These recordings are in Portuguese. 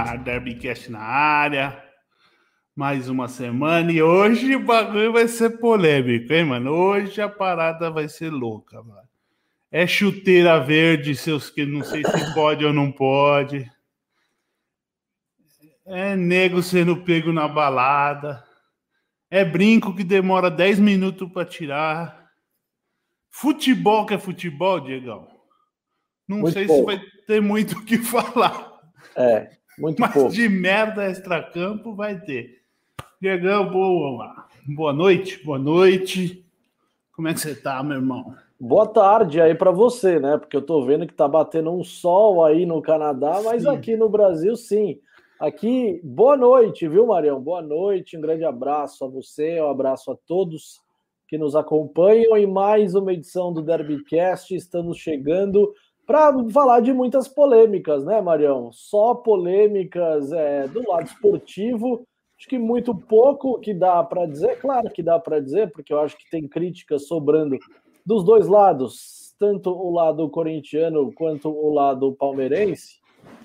Ar, Derbycast na área. Mais uma semana e hoje o bagulho vai ser polêmico, hein, mano? Hoje a parada vai ser louca, mano. É chuteira verde, seus que não sei se pode ou não pode. É nego sendo pego na balada. É brinco que demora 10 minutos para tirar. Futebol que é futebol, Diegão. Não muito sei pouco. se vai ter muito o que falar. É, muito Mas pouco. de merda extra-campo vai ter. Diegão, boa, boa noite, boa noite. Como é que você tá, meu irmão? Boa tarde aí para você, né? Porque eu tô vendo que tá batendo um sol aí no Canadá, mas sim. aqui no Brasil, sim. Aqui, boa noite, viu, Marião? Boa noite, um grande abraço a você, um abraço a todos que nos acompanham em mais uma edição do Derbycast. Estamos chegando para falar de muitas polêmicas, né, Marião? Só polêmicas é, do lado esportivo. Acho que muito pouco que dá para dizer, claro que dá para dizer, porque eu acho que tem críticas sobrando dos dois lados, tanto o lado corintiano quanto o lado palmeirense.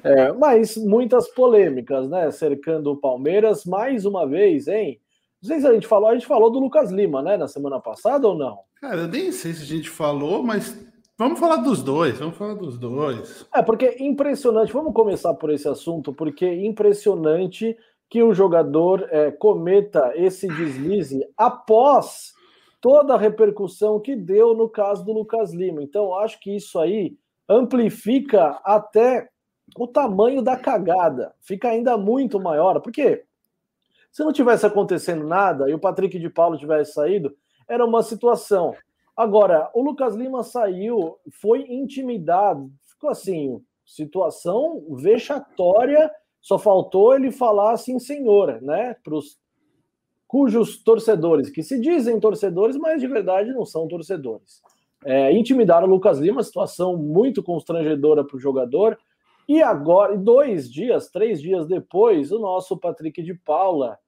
É, mas muitas polêmicas, né? Cercando o Palmeiras mais uma vez, hein? Não sei se a gente falou, a gente falou do Lucas Lima, né? Na semana passada ou não? Cara, eu nem sei se a gente falou, mas Vamos falar dos dois, vamos falar dos dois. É, porque impressionante, vamos começar por esse assunto, porque impressionante que o jogador é, cometa esse deslize após toda a repercussão que deu no caso do Lucas Lima. Então, acho que isso aí amplifica até o tamanho da cagada, fica ainda muito maior, porque se não tivesse acontecendo nada e o Patrick de Paulo tivesse saído, era uma situação. Agora, o Lucas Lima saiu, foi intimidado, ficou assim, situação vexatória, só faltou ele falar assim, senhora, né, para os cujos torcedores, que se dizem torcedores, mas de verdade não são torcedores. É, intimidaram o Lucas Lima, situação muito constrangedora para o jogador. E agora, dois dias, três dias depois, o nosso Patrick de Paula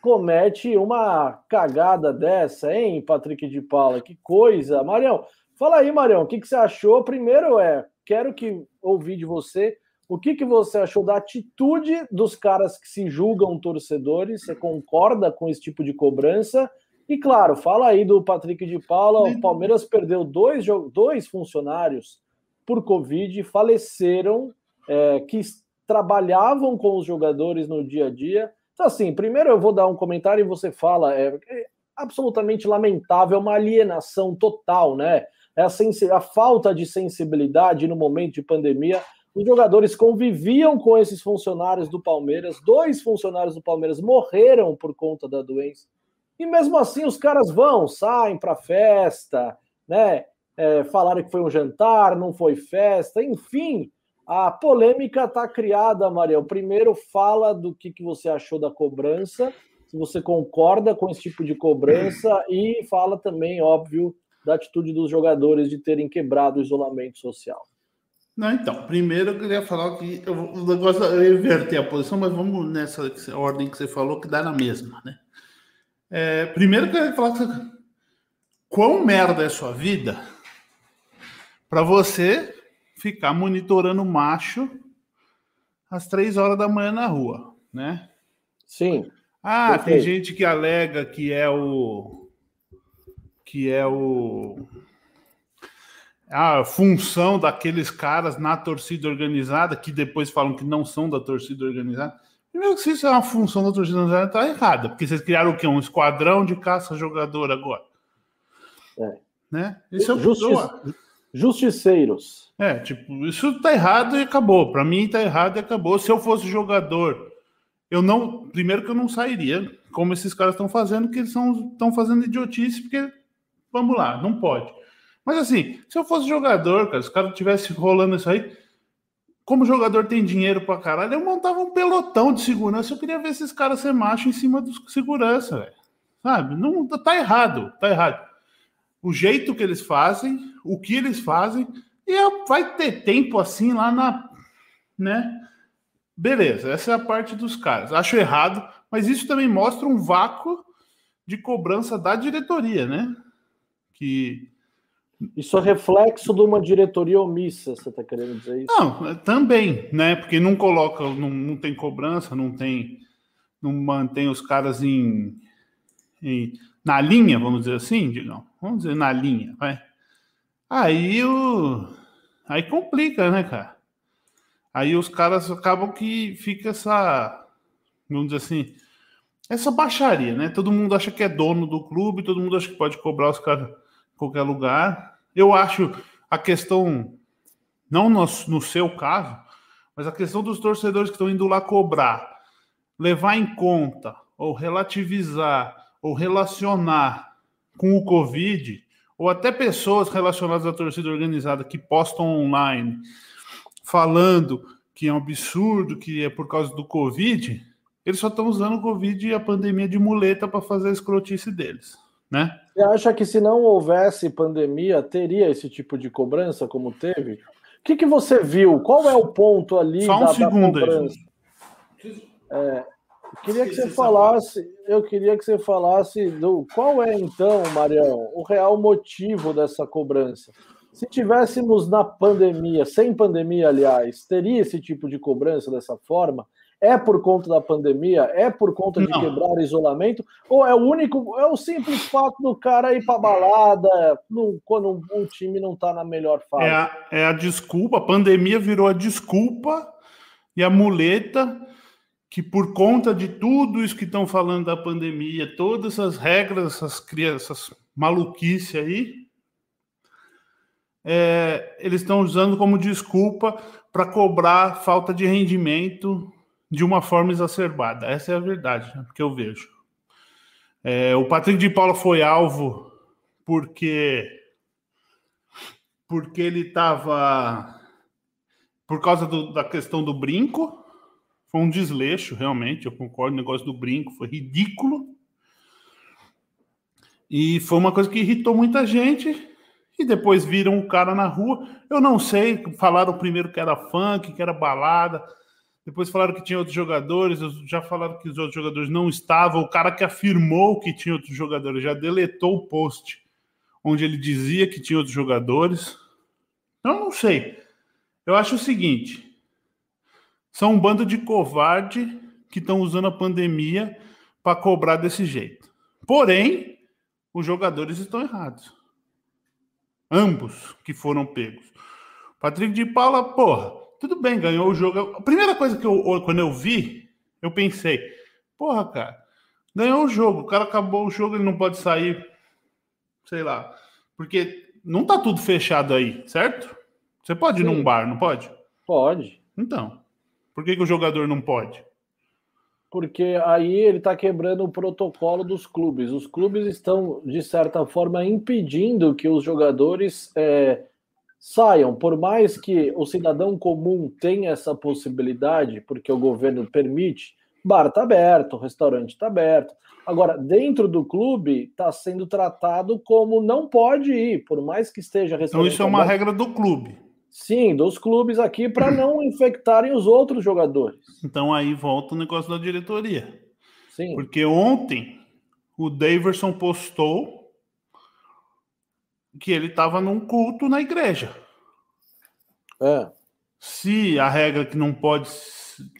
comete uma cagada dessa, hein, Patrick de Paula? Que coisa. Marião, fala aí, Marião, o que, que você achou? Primeiro é, quero que ouvir de você o que, que você achou da atitude dos caras que se julgam torcedores? Você concorda com esse tipo de cobrança? E claro, fala aí do Patrick de Paula. O Palmeiras perdeu dois, dois funcionários por Covid, faleceram, é, que trabalhavam com os jogadores no dia a dia. Então, assim, primeiro eu vou dar um comentário e você fala. É, é absolutamente lamentável, uma alienação total, né? É a, a falta de sensibilidade no momento de pandemia. Os jogadores conviviam com esses funcionários do Palmeiras. Dois funcionários do Palmeiras morreram por conta da doença. E mesmo assim, os caras vão, saem para festa, né? É, falaram que foi um jantar, não foi festa, enfim. A polêmica está criada, Maria. Primeiro, fala do que, que você achou da cobrança, se você concorda com esse tipo de cobrança, e fala também, óbvio, da atitude dos jogadores de terem quebrado o isolamento social. Não, então, primeiro eu queria falar que eu, o negócio eu inverter a posição, mas vamos nessa ordem que você falou, que dá na mesma, né? É, primeiro eu queria falar que quão merda é a sua vida para você ficar monitorando macho às três horas da manhã na rua, né? Sim. Ah, Perfeito. tem gente que alega que é o que é o a função daqueles caras na torcida organizada, que depois falam que não são da torcida organizada. Primeiro que se isso é uma função da torcida organizada, tá errada, porque vocês criaram o quê? Um esquadrão de caça-jogador agora. É. Né? Isso é o Justi Justiceiros. É, tipo, isso tá errado e acabou. Para mim tá errado e acabou. Se eu fosse jogador, eu não. Primeiro que eu não sairia, como esses caras estão fazendo, que eles estão fazendo idiotice, porque. Vamos lá, não pode. Mas assim, se eu fosse jogador, cara, se o cara tivesse rolando isso aí, como jogador tem dinheiro pra caralho, eu montava um pelotão de segurança. Eu queria ver esses caras ser macho em cima dos segurança, velho. Sabe? Não, tá errado, tá errado. O jeito que eles fazem, o que eles fazem, e vai ter tempo assim lá na. né? Beleza, essa é a parte dos caras. Acho errado, mas isso também mostra um vácuo de cobrança da diretoria, né? Que Isso é reflexo de uma diretoria omissa, você está querendo dizer isso? Não, é, também, né? Porque não coloca, não, não tem cobrança, não tem, não mantém os caras em, em na linha, vamos dizer assim, digamos. Vamos dizer na linha, vai. Aí o aí complica, né, cara? Aí os caras acabam que fica essa, vamos dizer assim, essa baixaria, né? Todo mundo acha que é dono do clube, todo mundo acha que pode cobrar os caras em qualquer lugar. Eu acho a questão, não no, no seu caso, mas a questão dos torcedores que estão indo lá cobrar, levar em conta, ou relativizar, ou relacionar com o Covid, ou até pessoas relacionadas à torcida organizada que postam online falando que é um absurdo, que é por causa do Covid, eles só estão usando o Covid e a pandemia de muleta para fazer a escrotice deles, né? Você acha que se não houvesse pandemia, teria esse tipo de cobrança como teve? O que, que você viu? Qual é o ponto ali Só um da, segundo da cobrança? Aí. É, queria que você falasse, eu queria que você falasse do qual é então, Marião, o real motivo dessa cobrança. Se tivéssemos na pandemia, sem pandemia, aliás, teria esse tipo de cobrança dessa forma? É por conta da pandemia? É por conta de não. quebrar isolamento? Ou é o único, é o simples fato do cara ir para balada no, quando um, um, time não está na melhor fase? É a, é a desculpa, a pandemia virou a desculpa e a muleta que por conta de tudo isso que estão falando da pandemia, todas essas regras, essas crianças maluquice aí, é, eles estão usando como desculpa para cobrar falta de rendimento de uma forma exacerbada. Essa é a verdade né, que eu vejo. É, o Patrick de Paula foi alvo porque porque ele estava por causa do, da questão do brinco. Foi um desleixo, realmente. Eu concordo. O negócio do brinco foi ridículo. E foi uma coisa que irritou muita gente. E depois viram o cara na rua. Eu não sei. Falaram primeiro que era funk, que era balada. Depois falaram que tinha outros jogadores, já falaram que os outros jogadores não estavam. O cara que afirmou que tinha outros jogadores já deletou o post onde ele dizia que tinha outros jogadores. Então, não sei. Eu acho o seguinte: são um bando de covarde que estão usando a pandemia para cobrar desse jeito. Porém, os jogadores estão errados. Ambos que foram pegos. Patrick de Paula, porra, tudo bem, ganhou o jogo. A primeira coisa que eu, quando eu vi, eu pensei, porra, cara, ganhou o jogo, o cara acabou o jogo, ele não pode sair, sei lá, porque não tá tudo fechado aí, certo? Você pode ir num bar, não pode? Pode. Então, por que, que o jogador não pode? Porque aí ele está quebrando o protocolo dos clubes. Os clubes estão, de certa forma, impedindo que os jogadores é, saiam, por mais que o cidadão comum tenha essa possibilidade, porque o governo permite, bar está aberto, restaurante está aberto. Agora, dentro do clube, está sendo tratado como não pode ir, por mais que esteja Então, isso é uma aberto. regra do clube. Sim, dos clubes aqui, para não infectarem os outros jogadores. Então, aí volta o negócio da diretoria. Sim. Porque ontem o Daverson postou que ele estava num culto na igreja. É. Se a regra que não pode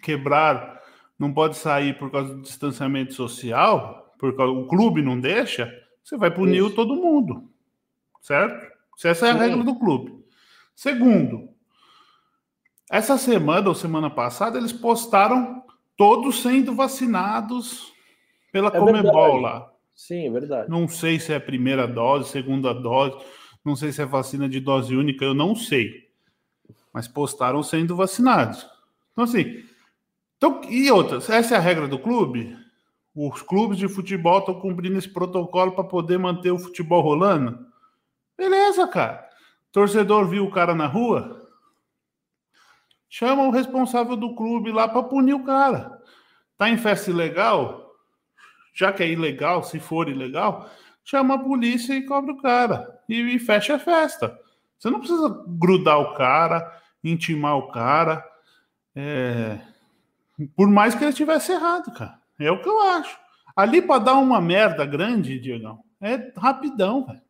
quebrar, não pode sair por causa do distanciamento social, porque o clube não deixa, você vai punir Isso. todo mundo. Certo? Se essa é a Sim. regra do clube. Segundo, essa semana ou semana passada eles postaram todos sendo vacinados pela é Comebol lá. Sim, é verdade. Não sei se é primeira dose, segunda dose, não sei se é vacina de dose única, eu não sei. Mas postaram sendo vacinados. Então, assim. Então, e outras? Essa é a regra do clube? Os clubes de futebol estão cumprindo esse protocolo para poder manter o futebol rolando? Beleza, cara. Torcedor viu o cara na rua? Chama o responsável do clube lá para punir o cara. Tá em festa ilegal? já que é ilegal, se for ilegal, chama a polícia e cobra o cara. E, e fecha a festa. Você não precisa grudar o cara, intimar o cara. É... Por mais que ele tivesse errado, cara. É o que eu acho. Ali para dar uma merda grande, Diegão, é rapidão, velho.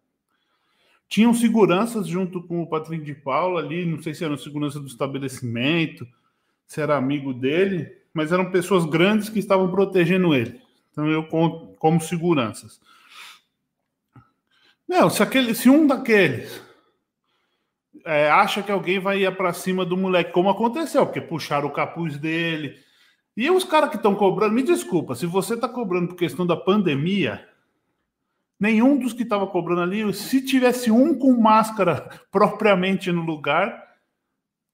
Tinham seguranças junto com o Patrick de Paula ali, não sei se eram segurança do estabelecimento, se era amigo dele, mas eram pessoas grandes que estavam protegendo ele. Então eu conto como seguranças. Não, se, aquele, se um daqueles é, acha que alguém vai ir para cima do moleque, como aconteceu, porque puxaram o capuz dele. E os caras que estão cobrando, me desculpa, se você está cobrando por questão da pandemia, nenhum dos que estava cobrando ali, se tivesse um com máscara propriamente no lugar,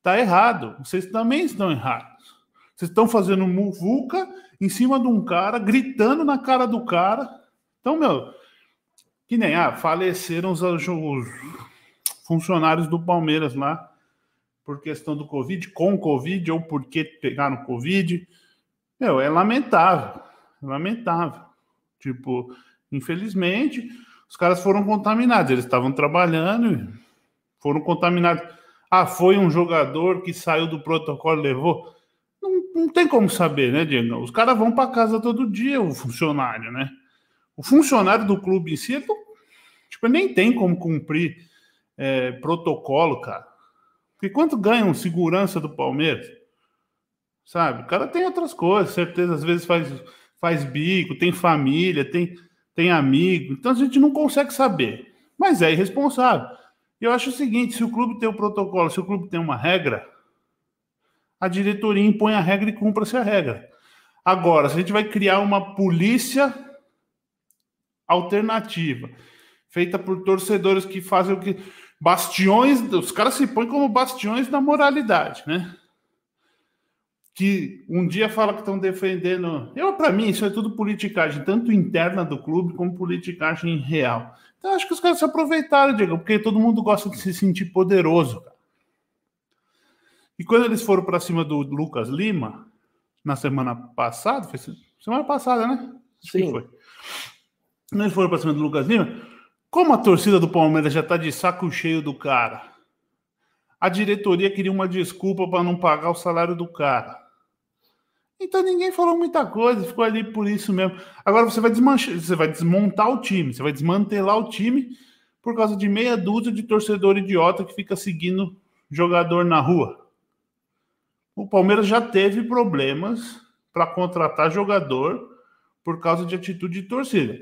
tá errado. Vocês também estão errados. Vocês estão fazendo muvuca em cima de um cara, gritando na cara do cara. Então, meu, que nem, ah, faleceram os, os funcionários do Palmeiras lá por questão do Covid, com Covid ou porque pegaram Covid. Meu, é lamentável. É lamentável. Tipo, Infelizmente, os caras foram contaminados. Eles estavam trabalhando foram contaminados. Ah, foi um jogador que saiu do protocolo levou. Não, não tem como saber, né, Diego? Os caras vão para casa todo dia, o funcionário, né? O funcionário do clube em si, ele tipo, nem tem como cumprir é, protocolo, cara. Porque quanto ganha um segurança do Palmeiras? Sabe? O cara tem outras coisas, certeza, às vezes faz, faz bico, tem família, tem tem amigo, então a gente não consegue saber, mas é irresponsável. Eu acho o seguinte: se o clube tem o um protocolo, se o clube tem uma regra, a diretoria impõe a regra e cumpra-se a regra. Agora, se a gente vai criar uma polícia alternativa, feita por torcedores que fazem o que. Bastiões, os caras se põem como bastiões da moralidade, né? Que um dia fala que estão defendendo. Eu, para mim, isso é tudo politicagem, tanto interna do clube como politicagem real. Então, acho que os caras se aproveitaram, Diego, porque todo mundo gosta de se sentir poderoso. Cara. E quando eles foram para cima do Lucas Lima, na semana passada, foi semana passada, né? Sim. Foi. Quando eles foram para cima do Lucas Lima, como a torcida do Palmeiras já está de saco cheio do cara, a diretoria queria uma desculpa para não pagar o salário do cara. Então ninguém falou muita coisa, ficou ali por isso mesmo. Agora você vai desmanchar, você vai desmontar o time, você vai desmantelar o time por causa de meia dúzia de torcedor idiota que fica seguindo jogador na rua. O Palmeiras já teve problemas para contratar jogador por causa de atitude de torcida.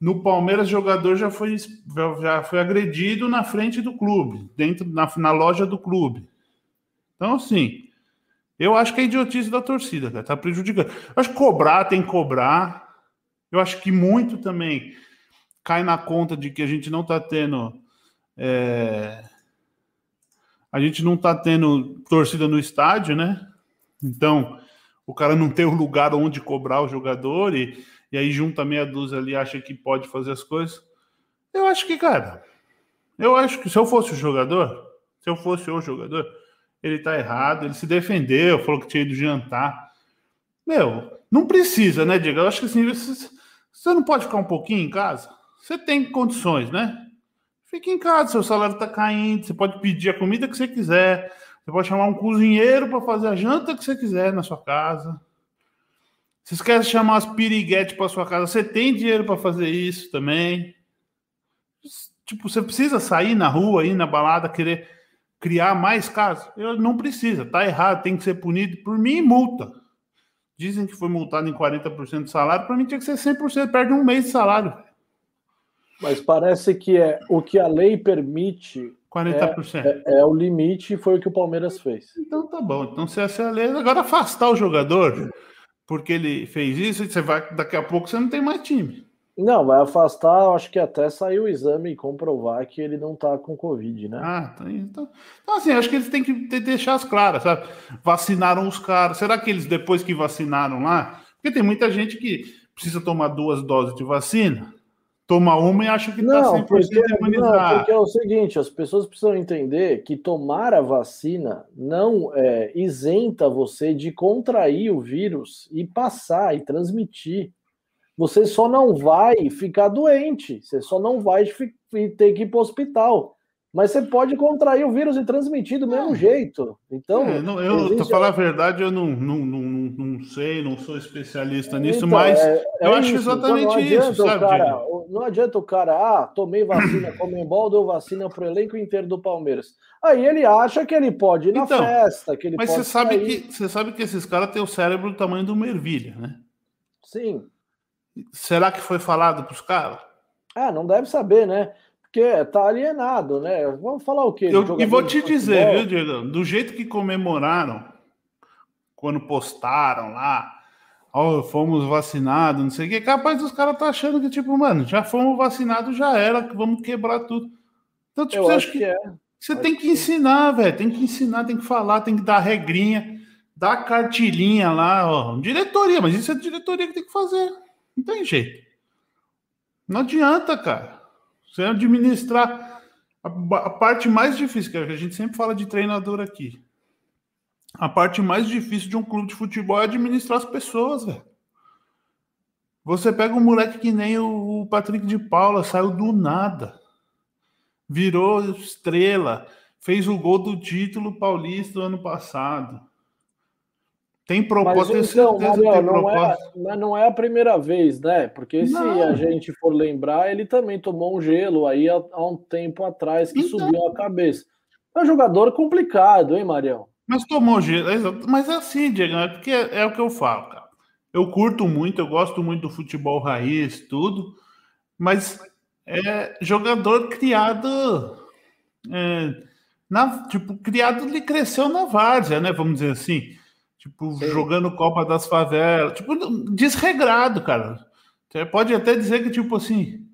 No Palmeiras, jogador já foi, já foi agredido na frente do clube, dentro na, na loja do clube. Então, assim, eu acho que é idiotice da torcida, cara. Tá prejudicando. Eu acho que cobrar tem que cobrar. Eu acho que muito também cai na conta de que a gente não tá tendo. É... A gente não tá tendo torcida no estádio, né? Então, o cara não tem o lugar onde cobrar o jogador e, e aí junta meia dúzia ali acha que pode fazer as coisas. Eu acho que, cara, eu acho que se eu fosse o jogador, se eu fosse o jogador, ele tá errado, ele se defendeu, falou que tinha ido jantar. Meu, não precisa, né, Diego? Eu acho que assim, você, você não pode ficar um pouquinho em casa? Você tem condições, né? Fique em casa, seu salário tá caindo, você pode pedir a comida que você quiser, você pode chamar um cozinheiro para fazer a janta que você quiser na sua casa. Você quer chamar as piriguetes para sua casa, você tem dinheiro para fazer isso também. Tipo, você precisa sair na rua, ir na balada, querer criar mais casos? Eu não precisa, tá errado, tem que ser punido por mim multa. Dizem que foi multado em 40% do salário, para mim tinha que ser 100%, perde um mês de salário. Mas parece que é o que a lei permite 40%. É, é, é, o limite e foi o que o Palmeiras fez. Então tá bom. Então se essa é a lei, agora afastar o jogador porque ele fez isso, você vai daqui a pouco você não tem mais time. Não, vai afastar, acho que até sair o exame e comprovar que ele não tá com Covid, né? Ah, tá então, então assim, acho que eles têm que deixar as claras, sabe? Vacinaram os caras. Será que eles, depois que vacinaram lá? Porque tem muita gente que precisa tomar duas doses de vacina, toma uma e acha que tá não, tá 100% porque, imunizado. Não, porque é o seguinte, as pessoas precisam entender que tomar a vacina não é, isenta você de contrair o vírus e passar e transmitir. Você só não vai ficar doente, você só não vai ter que ir para o hospital. Mas você pode contrair o vírus e transmitir do mesmo jeito. Então. É, não, eu, para falar a verdade, eu não, não, não, não sei, não sou especialista nisso, então, mas é, é eu acho exatamente então, isso, sabe? Cara, não adianta o cara, ah, tomei vacina, Comembol deu vacina pro elenco inteiro do Palmeiras. Aí ele acha que ele pode ir na então, festa, que ele mas pode você sabe que Você sabe que esses caras têm o cérebro do tamanho de uma ervilha, né? Sim. Será que foi falado pros caras? Ah, não deve saber, né? Porque tá alienado, né? Vamos falar o quê? Eu, e vou te dizer, viu, Diego? Do jeito que comemoraram, quando postaram lá, ó, oh, fomos vacinados, não sei o que, capaz dos caras tá achando que, tipo, mano, já fomos vacinados, já era, vamos quebrar tudo. Então, tipo, eu acho que, que é. você tem que, que ensinar, velho, tem que ensinar, tem que falar, tem que dar regrinha, dar cartilhinha lá, ó, diretoria, mas isso é diretoria que tem que fazer, não tem jeito. Não adianta, cara. Você administrar a, a parte mais difícil, que a gente sempre fala de treinador aqui. A parte mais difícil de um clube de futebol é administrar as pessoas, velho. Você pega um moleque que nem o Patrick de Paula, saiu do nada. Virou estrela, fez o gol do título paulista do ano passado. Tem proposta, mas, então, Mariel, não, é, não é a primeira vez, né? Porque se a gente for lembrar, ele também tomou um gelo aí há, há um tempo atrás que então... subiu a cabeça. É um jogador complicado, hein, Mariel? Mas tomou gelo, mas é assim, Diego, é porque é, é, o que eu falo, cara. Eu curto muito, eu gosto muito do futebol raiz, tudo, mas é jogador criado. É, na, tipo, criado, ele cresceu na várzea, né? Vamos dizer assim Tipo, jogando Copa das Favelas. Tipo, desregrado, cara. Você pode até dizer que, tipo assim,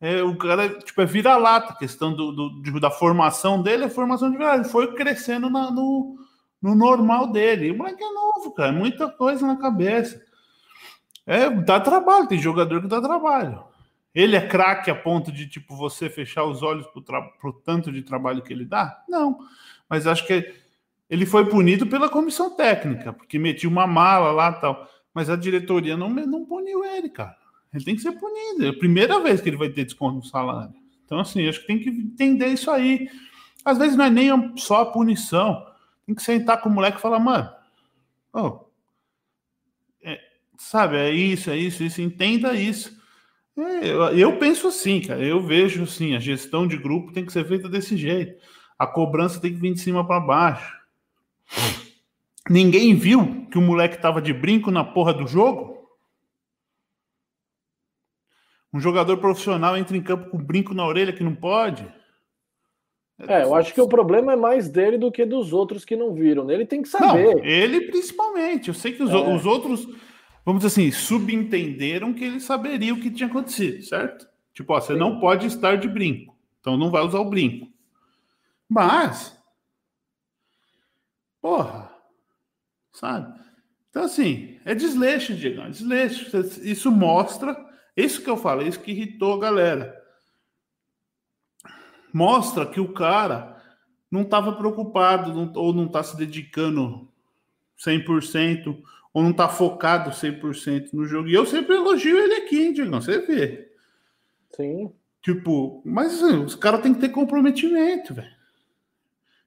é, o cara tipo, é vira-lata. A questão do, do, da formação dele é formação de verdade. Ele foi crescendo na, no, no normal dele. E o moleque é novo, cara. Muita coisa na cabeça. É, dá trabalho, tem jogador que dá trabalho. Ele é craque a ponto de, tipo, você fechar os olhos pro, pro tanto de trabalho que ele dá? Não. Mas acho que ele foi punido pela comissão técnica, porque metia uma mala lá tal. Mas a diretoria não, não puniu ele, cara. Ele tem que ser punido. É a primeira vez que ele vai ter desconto no salário. Então, assim, acho que tem que entender isso aí. Às vezes não é nem só a punição. Tem que sentar com o moleque e falar, mano, oh, é, sabe, é isso, é isso, isso, entenda isso. É, eu, eu, penso assim, cara, eu vejo assim, a gestão de grupo tem que ser feita desse jeito. A cobrança tem que vir de cima para baixo. Ninguém viu que o moleque tava de brinco na porra do jogo? Um jogador profissional entra em campo com brinco na orelha que não pode? É, eu acho que o problema é mais dele do que dos outros que não viram. Ele tem que saber. Não, ele principalmente. Eu sei que os, é. os outros, vamos dizer assim, subentenderam que ele saberia o que tinha acontecido, certo? Tipo, ó, você Sim. não pode estar de brinco. Então não vai usar o brinco. Mas Porra! Sabe? Então, assim, é desleixo, Diego. É desleixo. Isso mostra. Isso que eu falo, isso que irritou a galera. Mostra que o cara não estava preocupado não, ou não está se dedicando 100% ou não está focado 100% no jogo. E eu sempre elogio ele aqui, Diego. Você vê. Sim. Tipo, mas assim, os caras têm que ter comprometimento, velho.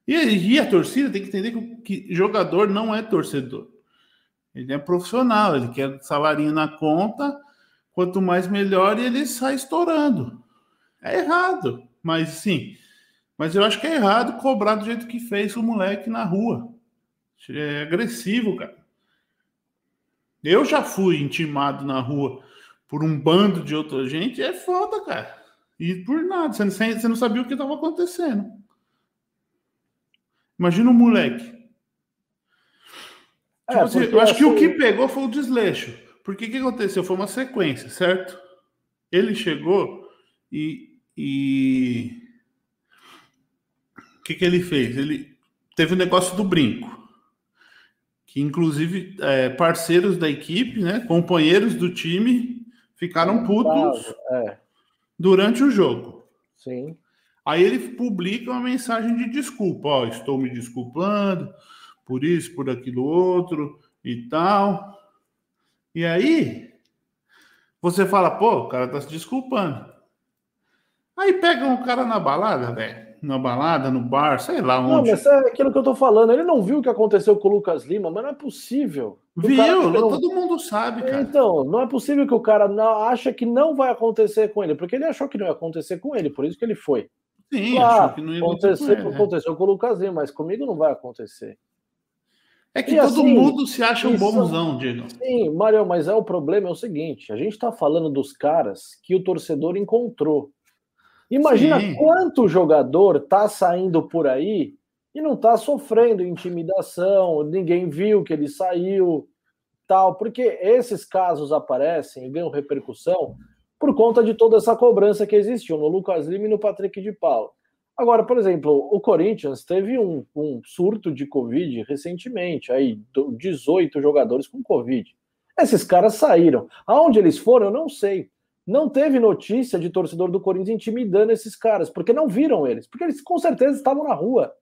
E, e, a torcida tem que entender que, que jogador não é torcedor. Ele é profissional, ele quer salarinho na conta, quanto mais melhor, e ele sai estourando. É errado, mas sim. Mas eu acho que é errado cobrar do jeito que fez o moleque na rua. É agressivo, cara. Eu já fui intimado na rua por um bando de outra gente, é foda, cara. E por nada, você não, você não sabia o que estava acontecendo. Imagina um moleque. É, tipo assim, eu acho que o que pegou foi o desleixo. Porque o que aconteceu? Foi uma sequência, certo? Ele chegou e. e... O que, que ele fez? Ele teve o um negócio do brinco. Que inclusive é, parceiros da equipe, né, companheiros do time, ficaram putos é. durante o jogo. Sim. Aí ele publica uma mensagem de desculpa, ó, estou me desculpando por isso, por aquilo outro e tal. E aí você fala, pô, o cara tá se desculpando. Aí pega um cara na balada, velho. na balada, no bar, sei lá onde. Não, mas é aquilo que eu tô falando. Ele não viu o que aconteceu com o Lucas Lima, mas não é possível. Viu? Não... Todo mundo sabe, cara. Então, não é possível que o cara não, acha que não vai acontecer com ele, porque ele achou que não ia acontecer com ele, por isso que ele foi. Sim, claro, achou que não ia acontecer ele, aconteceu com o Lucas Lima, mas comigo não vai acontecer. É que e todo assim, mundo se acha um bonzão, Diego. Sim, Mário, mas é o problema é o seguinte: a gente está falando dos caras que o torcedor encontrou. Imagina sim. quanto jogador tá saindo por aí e não tá sofrendo intimidação, ninguém viu que ele saiu, tal, porque esses casos aparecem e ganham repercussão por conta de toda essa cobrança que existiu no Lucas Lima e no Patrick de Paula. Agora, por exemplo, o Corinthians teve um, um surto de Covid recentemente, aí 18 jogadores com Covid. Esses caras saíram. Aonde eles foram, eu não sei. Não teve notícia de torcedor do Corinthians intimidando esses caras, porque não viram eles, porque eles com certeza estavam na rua.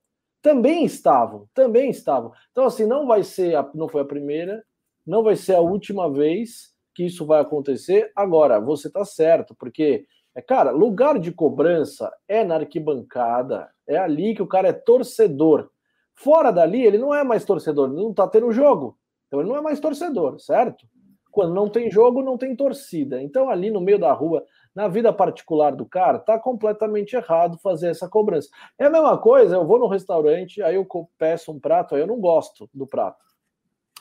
Também estavam, também estavam. Então, assim, não vai ser, a, não foi a primeira, não vai ser a última vez que isso vai acontecer. Agora, você está certo, porque é, cara, lugar de cobrança é na arquibancada, é ali que o cara é torcedor. Fora dali, ele não é mais torcedor, ele não tá tendo jogo. Então ele não é mais torcedor, certo? Quando não tem jogo, não tem torcida. Então, ali no meio da rua, na vida particular do cara, tá completamente errado fazer essa cobrança. É a mesma coisa, eu vou no restaurante, aí eu peço um prato, aí eu não gosto do prato.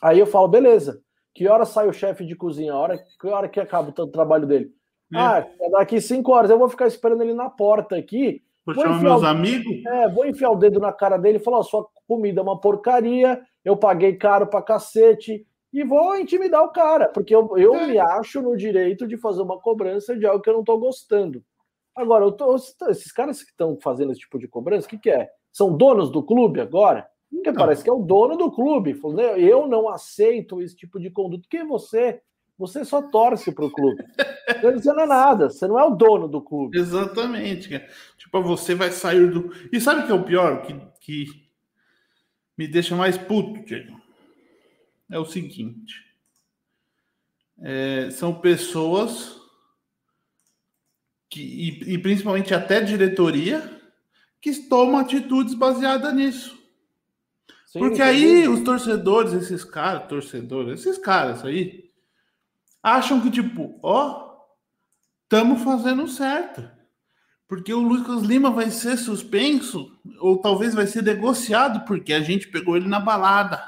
Aí eu falo, beleza, que hora sai o chefe de cozinha? A hora, que hora que acaba o trabalho dele? É. Ah, daqui cinco horas eu vou ficar esperando ele na porta aqui. Vou, vou chamar meus o... amigos? É, vou enfiar o dedo na cara dele e falar: sua comida é uma porcaria, eu paguei caro pra cacete. E vou intimidar o cara, porque eu, eu é. me acho no direito de fazer uma cobrança de algo que eu não tô gostando. Agora, tô, esses caras que estão fazendo esse tipo de cobrança, o que, que é? São donos do clube agora? Porque não. parece que é o dono do clube. Eu não aceito esse tipo de conduta. Quem é você? Você só torce para o clube. Você não é nada, você não é o dono do clube. Exatamente. Tipo, você vai sair do. E sabe o que é o pior? Que, que me deixa mais puto, Diego? É o seguinte. É, são pessoas que, e, e principalmente até diretoria, que tomam atitudes baseadas nisso. Sim, Porque aí os torcedores, esses caras, torcedores, esses caras aí, acham que, tipo, ó, estamos fazendo certo. Porque o Lucas Lima vai ser suspenso, ou talvez vai ser negociado, porque a gente pegou ele na balada.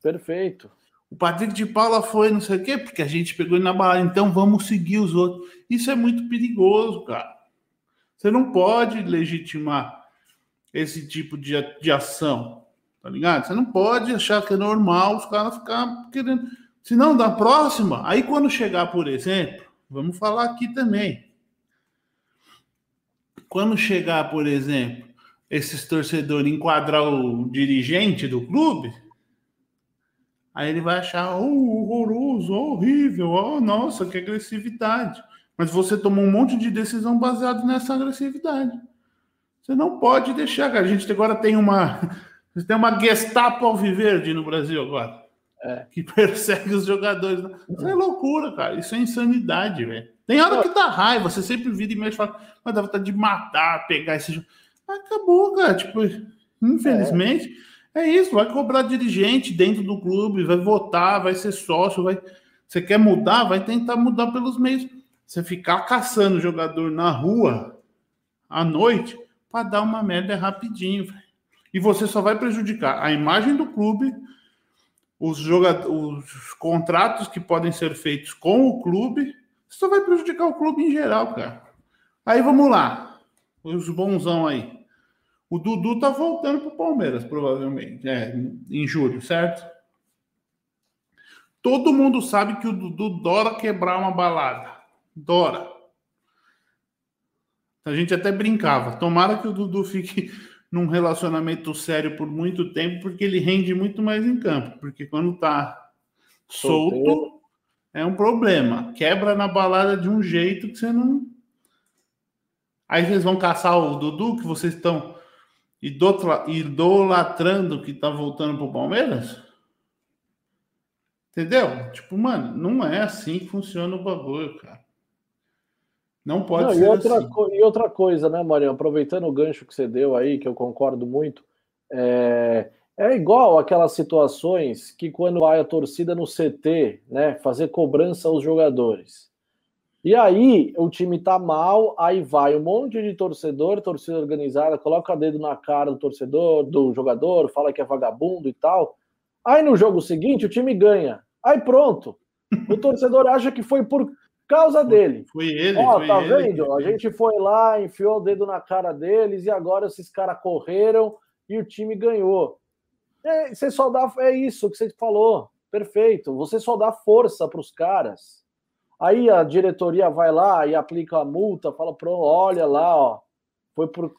Perfeito. O Patrick de Paula foi não sei o quê, porque a gente pegou ele na balada. Então vamos seguir os outros. Isso é muito perigoso, cara. Você não pode legitimar esse tipo de, de ação, tá ligado? Você não pode achar que é normal os caras ficar querendo se não, da próxima, aí quando chegar, por exemplo, vamos falar aqui também. Quando chegar, por exemplo, esses torcedores enquadrar o dirigente do clube, aí ele vai achar oh, horroroso, horrível, oh, nossa, que agressividade. Mas você tomou um monte de decisão baseado nessa agressividade. Você não pode deixar, cara. A gente agora tem uma tem uma Gestapo Alviverde no Brasil agora é. que persegue os jogadores. Isso é loucura, cara. Isso é insanidade, velho. Tem hora que dá raiva, você sempre vira e mexe e fala, mas dá vontade de matar, pegar esse jogo. Acabou, cara. Tipo, infelizmente, é. é. isso. Vai cobrar dirigente dentro do clube, vai votar, vai ser sócio, vai. Você quer mudar, vai tentar mudar pelos meios. Você ficar caçando jogador na rua à noite para dar uma merda rapidinho, velho. E você só vai prejudicar a imagem do clube, os, os contratos que podem ser feitos com o clube, isso vai prejudicar o clube em geral, cara. Aí vamos lá, os bonzão aí. O Dudu tá voltando pro Palmeiras, provavelmente, é, em julho, certo? Todo mundo sabe que o Dudu dora quebrar uma balada. Dora. A gente até brincava. Tomara que o Dudu fique num relacionamento sério por muito tempo, porque ele rende muito mais em campo. Porque quando tá solto, é um problema. Quebra na balada de um jeito que você não. Aí vocês vão caçar o Dudu, que vocês estão idolatrando que tá voltando pro Palmeiras? Entendeu? Tipo, mano, não é assim que funciona o bagulho, cara. Não pode não, ser e outra, assim. E outra coisa, né, Mariano? Aproveitando o gancho que você deu aí, que eu concordo muito, é, é igual aquelas situações que quando vai a torcida no CT, né, fazer cobrança aos jogadores. E aí o time tá mal, aí vai um monte de torcedor, torcida organizada, coloca dedo na cara do torcedor, do jogador, fala que é vagabundo e tal. Aí no jogo seguinte o time ganha. Aí pronto. O torcedor acha que foi por causa dele. Foi ele. Ó, foi tá ele. vendo? A gente foi lá, enfiou o dedo na cara deles e agora esses caras correram e o time ganhou. É, você só dá. É isso que você falou. Perfeito. Você só dá força para os caras. Aí a diretoria vai lá e aplica a multa, fala, pronto, olha lá, ó. Foi por.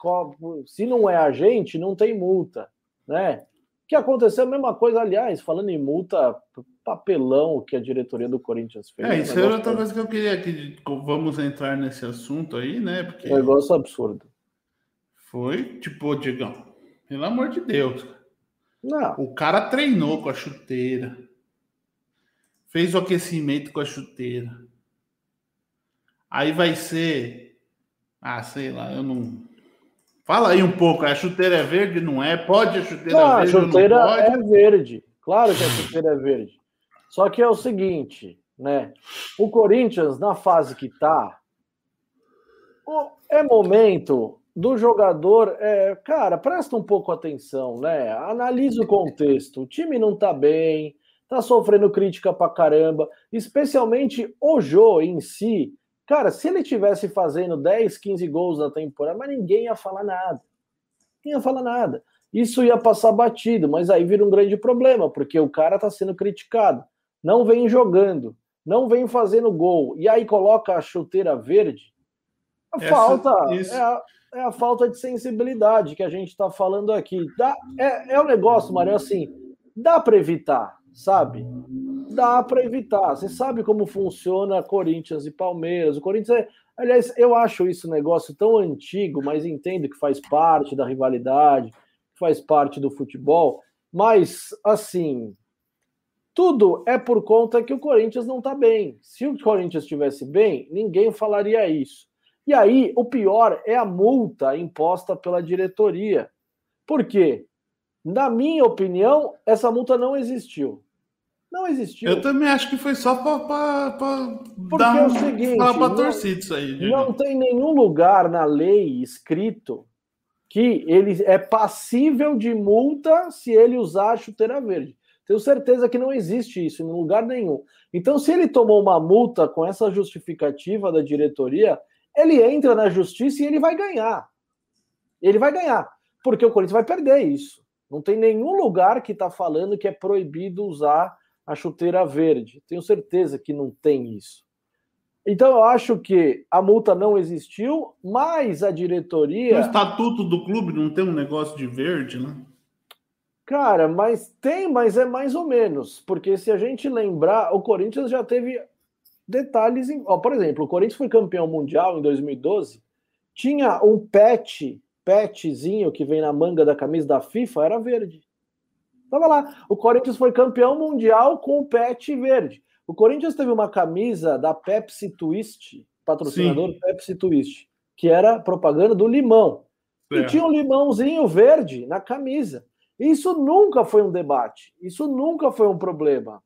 Se não é a gente, não tem multa. Né? Que aconteceu a mesma coisa, aliás, falando em multa, papelão que a diretoria do Corinthians fez. É, isso era outra coisa que eu queria que vamos entrar nesse assunto aí, né? Porque negócio absurdo. Foi, tipo, Digão, pelo amor de Deus. Não. O cara treinou com a chuteira. Fez o aquecimento com a chuteira. Aí vai ser. Ah, sei lá, eu não. Fala aí um pouco, a chuteira é verde, não é? Pode a chuteira não, verde? A chuteira é verde. Claro que a chuteira é verde. Só que é o seguinte, né? O Corinthians, na fase que tá, é momento do jogador. É, cara, presta um pouco atenção, né? Analisa o contexto. O time não tá bem, tá sofrendo crítica pra caramba, especialmente o Jô em si Cara, se ele tivesse fazendo 10, 15 gols na temporada, mas ninguém ia falar nada. Ninguém ia falar nada. Isso ia passar batido, mas aí vira um grande problema, porque o cara tá sendo criticado. Não vem jogando, não vem fazendo gol, e aí coloca a chuteira verde. A Essa, falta é a, é a, falta de sensibilidade que a gente está falando aqui. Dá, é, é um negócio, Mário, assim, dá para evitar, sabe? Dá para evitar. Você sabe como funciona Corinthians e Palmeiras. O Corinthians é. Aliás, eu acho isso um negócio tão antigo, mas entendo que faz parte da rivalidade, faz parte do futebol. Mas, assim, tudo é por conta que o Corinthians não está bem. Se o Corinthians estivesse bem, ninguém falaria isso. E aí, o pior é a multa imposta pela diretoria. Por quê? Na minha opinião, essa multa não existiu. Não existiu. Eu também acho que foi só para dar é o seguinte, para torcida isso aí. Não tem nenhum lugar na lei escrito que ele é passível de multa se ele usar a chuteira verde. Tenho certeza que não existe isso em lugar nenhum. Então, se ele tomou uma multa com essa justificativa da diretoria, ele entra na justiça e ele vai ganhar. Ele vai ganhar, porque o Corinthians vai perder isso. Não tem nenhum lugar que está falando que é proibido usar a chuteira verde. Tenho certeza que não tem isso. Então eu acho que a multa não existiu, mas a diretoria. O estatuto do clube não tem um negócio de verde, né? Cara, mas tem, mas é mais ou menos. Porque se a gente lembrar, o Corinthians já teve detalhes. Em... Ó, por exemplo, o Corinthians foi campeão mundial em 2012. Tinha um pet, petzinho que vem na manga da camisa da FIFA, era verde. Tava lá. O Corinthians foi campeão mundial com o pet verde. O Corinthians teve uma camisa da Pepsi Twist, patrocinador Sim. Pepsi Twist, que era propaganda do limão. É. E tinha um limãozinho verde na camisa. Isso nunca foi um debate. Isso nunca foi um problema.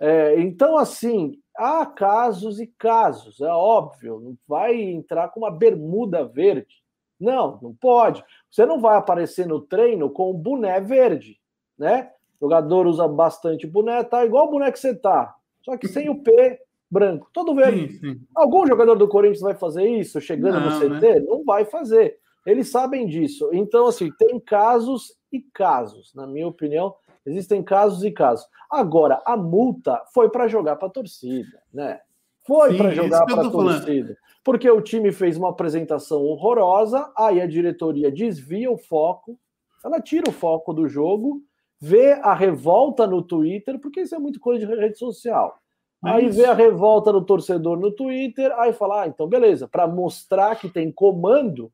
É, então, assim, há casos e casos, é óbvio. Não vai entrar com uma bermuda verde. Não, não pode. Você não vai aparecer no treino com um boné verde né? O jogador usa bastante boné, tá igual o boné que você tá, só que sem o P branco, todo verde. Sim, sim. Algum jogador do Corinthians vai fazer isso chegando não, no CT? Né? Não vai fazer. Eles sabem disso. Então, assim, tem casos e casos, na minha opinião. Existem casos e casos. Agora, a multa foi para jogar para a torcida, né? Foi para jogar para a torcida. Porque o time fez uma apresentação horrorosa, aí a diretoria desvia o foco, ela tira o foco do jogo vê a revolta no Twitter, porque isso é muito coisa de rede social. Aí vê a revolta do torcedor no Twitter, aí fala, ah, então beleza, para mostrar que tem comando,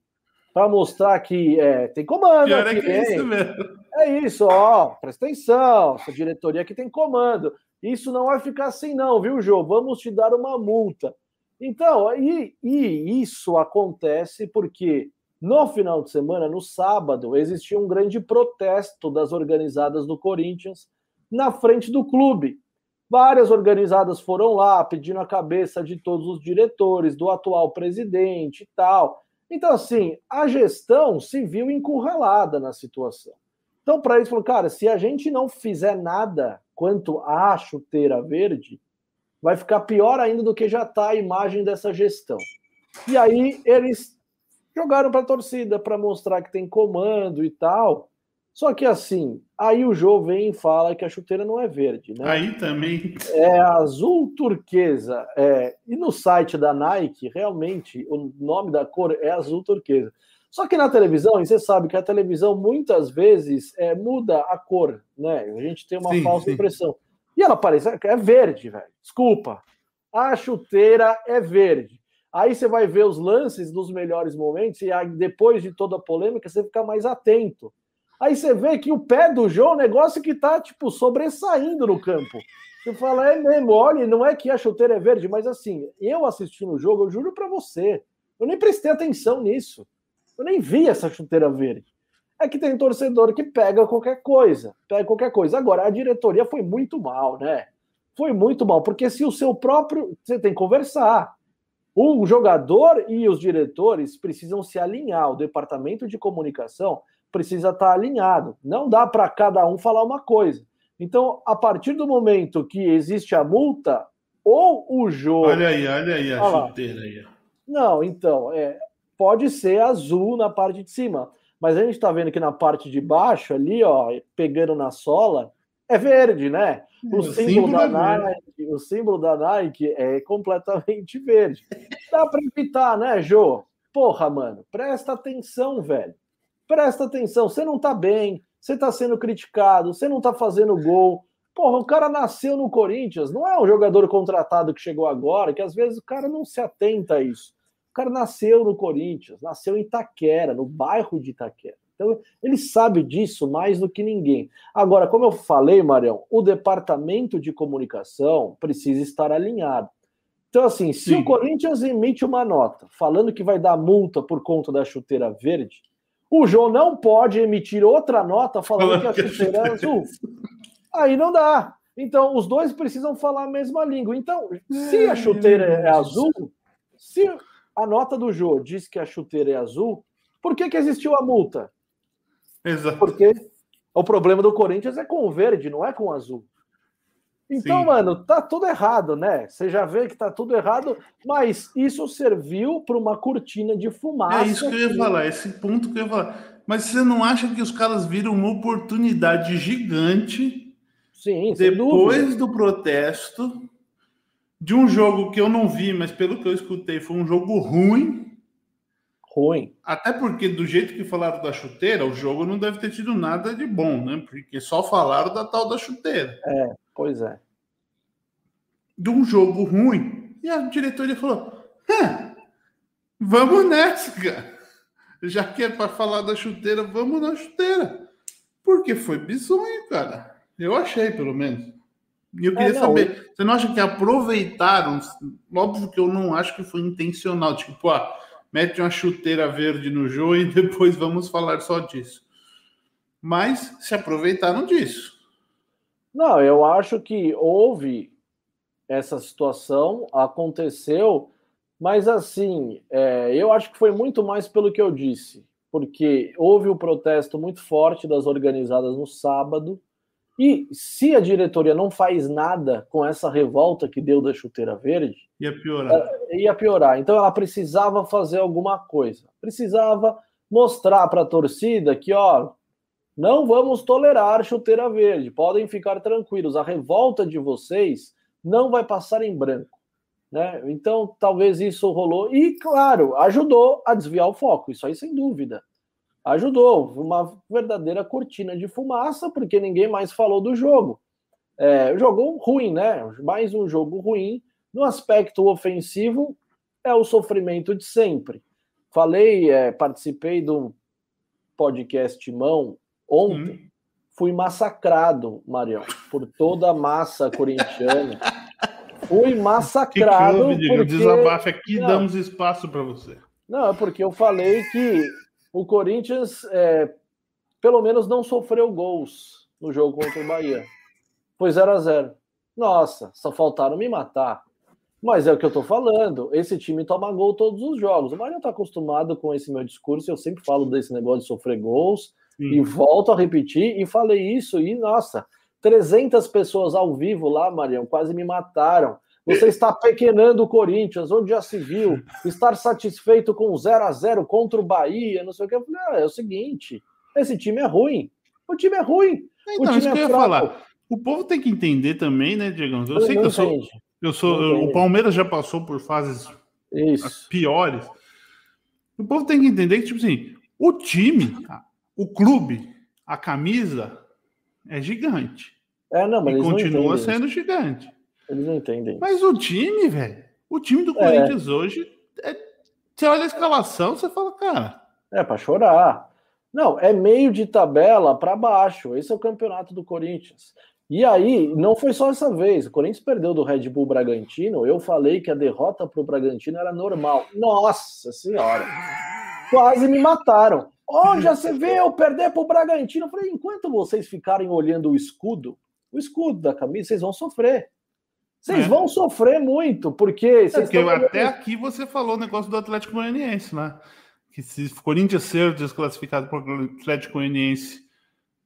para mostrar que é, tem comando. Aqui, é, que é, isso mesmo. é isso, ó, presta atenção, essa diretoria aqui tem comando. Isso não vai ficar assim, não, viu, Jô? Vamos te dar uma multa. Então, e, e isso acontece porque no final de semana, no sábado, existia um grande protesto das organizadas do Corinthians na frente do clube. Várias organizadas foram lá pedindo a cabeça de todos os diretores, do atual presidente e tal. Então, assim, a gestão se viu encurralada na situação. Então, para isso, falou, cara, se a gente não fizer nada quanto à chuteira verde, vai ficar pior ainda do que já está a imagem dessa gestão. E aí eles jogaram para a torcida para mostrar que tem comando e tal. Só que assim, aí o Jô vem e fala que a chuteira não é verde, né? Aí também. É azul turquesa. É, e no site da Nike, realmente, o nome da cor é azul turquesa. Só que na televisão, e você sabe que a televisão muitas vezes é, muda a cor, né? A gente tem uma sim, falsa sim. impressão. E ela parece é verde, velho. Desculpa. A chuteira é verde. Aí você vai ver os lances dos melhores momentos e aí, depois de toda a polêmica você fica mais atento. Aí você vê que o pé do João é um negócio que tá tipo sobressaindo no campo. Você fala, é mesmo, olha, não é que a chuteira é verde, mas assim, eu assistindo o jogo, eu juro para você, eu nem prestei atenção nisso. Eu nem vi essa chuteira verde. É que tem torcedor que pega qualquer coisa, pega qualquer coisa. Agora, a diretoria foi muito mal, né? Foi muito mal, porque se o seu próprio. Você tem que conversar. O jogador e os diretores precisam se alinhar. O departamento de comunicação precisa estar alinhado. Não dá para cada um falar uma coisa. Então, a partir do momento que existe a multa, ou o jogo. Olha aí, olha aí a olha chuteira aí. Não, então, é, pode ser azul na parte de cima. Mas a gente está vendo que na parte de baixo, ali, ó, pegando na sola, é verde, né? O, o símbolo, símbolo, da é Nike, o símbolo da Nike é completamente verde. Dá para evitar, né, Jô? Porra, mano, presta atenção, velho. Presta atenção. Você não tá bem, você tá sendo criticado, você não tá fazendo gol. Porra, o cara nasceu no Corinthians, não é um jogador contratado que chegou agora, que às vezes o cara não se atenta a isso. O cara nasceu no Corinthians, nasceu em Itaquera, no bairro de Itaquera. Então, ele sabe disso mais do que ninguém. Agora, como eu falei, Marião, o departamento de comunicação precisa estar alinhado. Então, assim, se Sim. o Corinthians emite uma nota falando que vai dar multa por conta da chuteira verde, o João não pode emitir outra nota falando que a chuteira é azul. Aí não dá. Então, os dois precisam falar a mesma língua. Então, se a chuteira é azul, se a nota do Jô diz que a chuteira é azul, por que, que existiu a multa? Exato. Porque o problema do Corinthians é com o verde, não é com o azul. Então, Sim. mano, tá tudo errado, né? Você já vê que tá tudo errado, mas isso serviu para uma cortina de fumaça. É isso que eu ia falar, esse ponto que eu ia falar. Mas você não acha que os caras viram uma oportunidade gigante Sim, depois do protesto de um jogo que eu não vi, mas pelo que eu escutei, foi um jogo ruim. Ruim. Até porque, do jeito que falaram da chuteira, o jogo não deve ter tido nada de bom, né? Porque só falaram da tal da chuteira. É, pois é. De um jogo ruim. E a diretoria falou: vamos nessa, cara. Já que é para falar da chuteira, vamos na chuteira. Porque foi bizonho, cara. Eu achei, pelo menos. E eu é, queria é, saber, você não acha que aproveitaram? Óbvio que eu não acho que foi intencional, tipo, ah, mete uma chuteira verde no jogo e depois vamos falar só disso. Mas se aproveitaram disso. Não, eu acho que houve essa situação, aconteceu, mas assim, é, eu acho que foi muito mais pelo que eu disse, porque houve um protesto muito forte das organizadas no sábado e se a diretoria não faz nada com essa revolta que deu da chuteira verde, ia piorar. Ia piorar. Então ela precisava fazer alguma coisa. Precisava mostrar para a torcida que, ó, não vamos tolerar chuteira verde. Podem ficar tranquilos. A revolta de vocês não vai passar em branco. Né? Então, talvez isso rolou. E, claro, ajudou a desviar o foco. Isso aí, sem dúvida ajudou. Uma verdadeira cortina de fumaça, porque ninguém mais falou do jogo. É, jogo ruim, né? Mais um jogo ruim. No aspecto ofensivo, é o sofrimento de sempre. Falei, é, participei do podcast Mão ontem. Hum. Fui massacrado, Marião, por toda a massa corintiana. fui massacrado. Que que porque... Desabafe aqui, não. damos espaço para você. Não, é porque eu falei que o Corinthians, é, pelo menos, não sofreu gols no jogo contra o Bahia. Foi 0 a 0 Nossa, só faltaram me matar. Mas é o que eu tô falando. Esse time toma gol todos os jogos. O Mariano tá acostumado com esse meu discurso. Eu sempre falo desse negócio de sofrer gols. Sim. E volto a repetir. E falei isso. E, nossa, 300 pessoas ao vivo lá, Marião, quase me mataram. Você está pequenando o Corinthians, onde já se viu, estar satisfeito com 0 a 0 contra o Bahia, não sei o que. Eu falei, ah, é o seguinte, esse time é ruim. O time é ruim. Então, o time é fraco. Falar. O povo tem que entender também, né, Diego? Eu, eu sei que eu sou, eu sou. Eu, o Palmeiras já passou por fases piores. O povo tem que entender que, tipo assim, o time, o clube, a camisa é gigante. É, não, mas e continua sendo isso. gigante. Eles não entendem. Mas o time, velho, o time do é. Corinthians hoje, é, você olha a escalação, você fala, cara. É para chorar. Não, é meio de tabela para baixo. Esse é o campeonato do Corinthians. E aí, não foi só essa vez. O Corinthians perdeu do Red Bull Bragantino. Eu falei que a derrota para o Bragantino era normal. Nossa Senhora! Quase me mataram. Onde já você vê eu perder para o Bragantino? Eu falei, enquanto vocês ficarem olhando o escudo, o escudo da camisa, vocês vão sofrer. Vocês é. vão sofrer muito, porque. É porque até aqui você falou o negócio do Atlético Goianiense, né? Que se o Corinthians ser desclassificado por Atlético Goianiense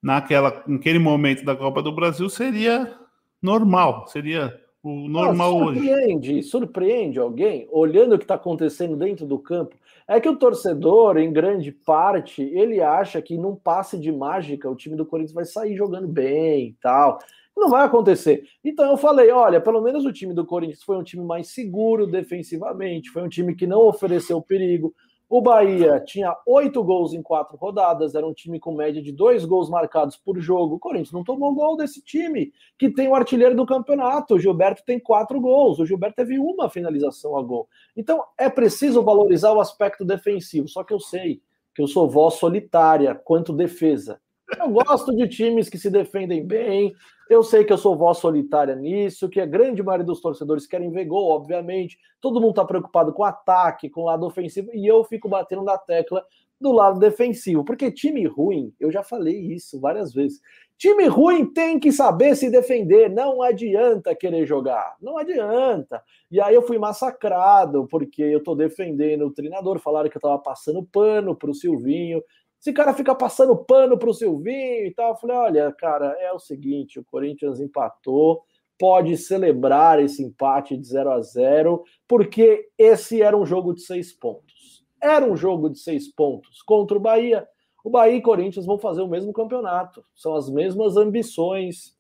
naquela, naquele momento da Copa do Brasil, seria normal, seria o normal ah, surpreende, hoje. Surpreende alguém, olhando o que está acontecendo dentro do campo, é que o torcedor, em grande parte, ele acha que num passe de mágica o time do Corinthians vai sair jogando bem e tal. Não vai acontecer. Então eu falei: olha, pelo menos o time do Corinthians foi um time mais seguro defensivamente, foi um time que não ofereceu perigo. O Bahia tinha oito gols em quatro rodadas, era um time com média de dois gols marcados por jogo. O Corinthians não tomou gol desse time, que tem o artilheiro do campeonato. O Gilberto tem quatro gols, o Gilberto teve uma finalização a gol. Então é preciso valorizar o aspecto defensivo. Só que eu sei que eu sou voz solitária quanto defesa. Eu gosto de times que se defendem bem, eu sei que eu sou voz solitária nisso, que a grande maioria dos torcedores querem ver gol, obviamente. Todo mundo está preocupado com ataque, com o lado ofensivo, e eu fico batendo na tecla do lado defensivo. Porque time ruim, eu já falei isso várias vezes. Time ruim tem que saber se defender, não adianta querer jogar, não adianta. E aí eu fui massacrado porque eu tô defendendo o treinador, falaram que eu tava passando pano pro Silvinho, esse cara fica passando pano para o Silvinho e tal. Eu falei: olha, cara, é o seguinte: o Corinthians empatou, pode celebrar esse empate de 0 a 0 porque esse era um jogo de seis pontos. Era um jogo de seis pontos contra o Bahia. O Bahia e Corinthians vão fazer o mesmo campeonato, são as mesmas ambições.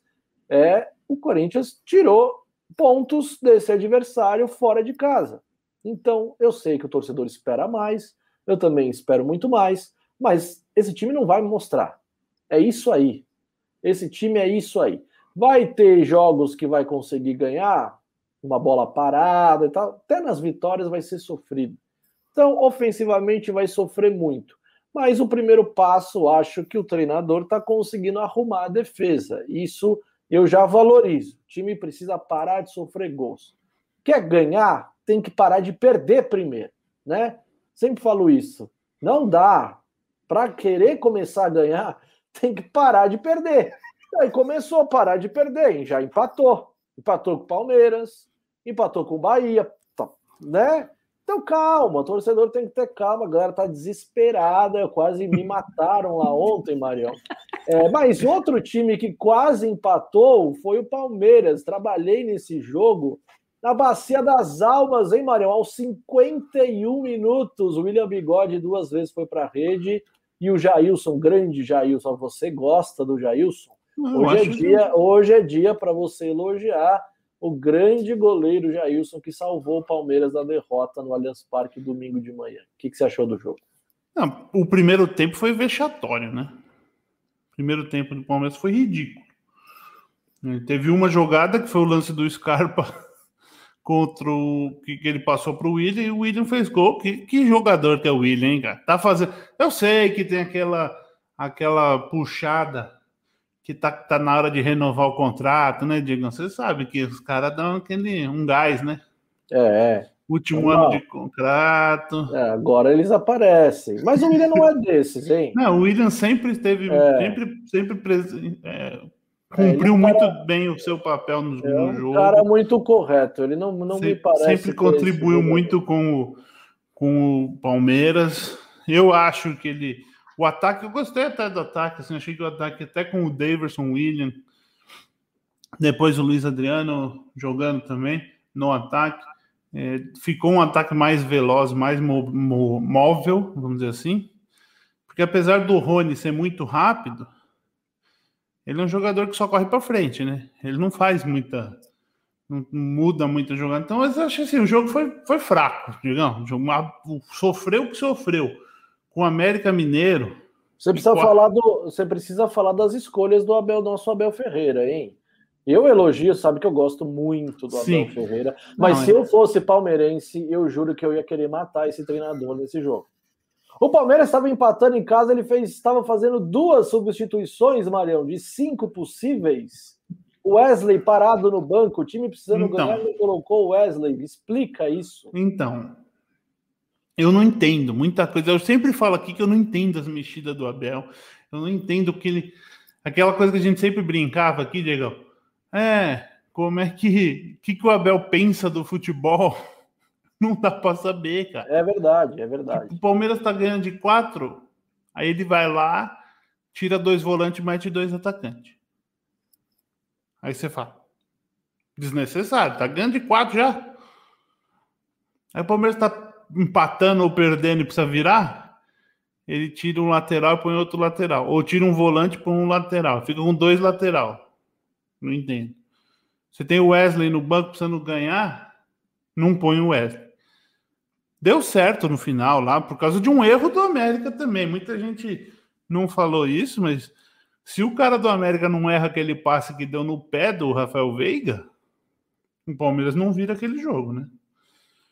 É, o Corinthians tirou pontos desse adversário fora de casa. Então, eu sei que o torcedor espera mais, eu também espero muito mais. Mas esse time não vai mostrar. É isso aí. Esse time é isso aí. Vai ter jogos que vai conseguir ganhar, uma bola parada e tal. Até nas vitórias vai ser sofrido. Então, ofensivamente, vai sofrer muito. Mas o primeiro passo, acho que o treinador está conseguindo arrumar a defesa. Isso eu já valorizo. O time precisa parar de sofrer gols. Quer ganhar? Tem que parar de perder primeiro, né? Sempre falo isso. Não dá para querer começar a ganhar, tem que parar de perder. Aí começou a parar de perder, já empatou. Empatou com o Palmeiras, empatou com o Bahia, tá, né? Então calma, o torcedor tem que ter calma, a galera tá desesperada, quase me mataram lá ontem, Marião. É, mas outro time que quase empatou foi o Palmeiras. Trabalhei nesse jogo na Bacia das Almas, hein, Marião? Aos 51 minutos, o William Bigode duas vezes foi para a rede e o Jailson, grande Jailson, você gosta do Jailson? hoje, é dia, que... hoje é dia para você elogiar o grande goleiro Jailson que salvou o Palmeiras da derrota no Allianz Parque domingo de manhã. O que, que você achou do jogo? Não, o primeiro tempo foi vexatório, né? O primeiro tempo do Palmeiras foi ridículo. Teve uma jogada que foi o lance do Scarpa contra o que, que ele passou para o William e o William fez gol. Que, que jogador que é o William, hein, cara? Tá fazendo. Eu sei que tem aquela aquela puxada que tá, tá na hora de renovar o contrato, né, Diego? Você sabe que os caras dão aquele um gás, né? É. é. Último ano de contrato. É, agora eles aparecem. Mas o William não é desses, hein? Não, o William sempre esteve, é. sempre, sempre é, cumpriu muito cara, bem o seu papel no, é um jogo. cara muito correto. Ele não, não sempre, me parece. Sempre contribuiu muito com o, com o Palmeiras. Eu acho que ele. O ataque, eu gostei até do ataque, assim, achei que o ataque, até com o Daverson, William, depois o Luiz Adriano jogando também no ataque, é, ficou um ataque mais veloz, mais móvel, vamos dizer assim, porque apesar do Rony ser muito rápido, ele é um jogador que só corre para frente, né? Ele não faz muita. Não muda muito a jogada. Então, eu acho assim, o jogo foi, foi fraco, digamos. Sofreu o que sofreu. Com o América Mineiro. Você precisa, falar do, você precisa falar das escolhas do Abel, nosso Abel Ferreira, hein? Eu elogio, sabe que eu gosto muito do Abel Sim. Ferreira, mas não, se eu fosse palmeirense, eu juro que eu ia querer matar esse treinador nesse jogo. O Palmeiras estava empatando em casa, ele fez, estava fazendo duas substituições, Marião, de cinco possíveis. Wesley parado no banco, o time precisando então, ganhar, ele colocou o Wesley. Explica isso. Então, eu não entendo muita coisa. Eu sempre falo aqui que eu não entendo as mexidas do Abel. Eu não entendo que ele. Aquela coisa que a gente sempre brincava aqui, Diego. É, como é que, que, que o Abel pensa do futebol? Não dá para saber, cara. É verdade, é verdade. O Palmeiras tá ganhando de quatro, aí ele vai lá, tira dois volantes mete dois atacantes. Aí você fala, desnecessário, tá ganhando de quatro já. Aí o Palmeiras tá empatando ou perdendo e precisa virar, ele tira um lateral e põe outro lateral. Ou tira um volante e põe um lateral. Fica com dois lateral. Não entendo. Você tem o Wesley no banco precisando ganhar, não põe o Wesley. Deu certo no final lá, por causa de um erro do América também. Muita gente não falou isso, mas se o cara do América não erra aquele passe que deu no pé do Rafael Veiga, o Palmeiras não vira aquele jogo, né?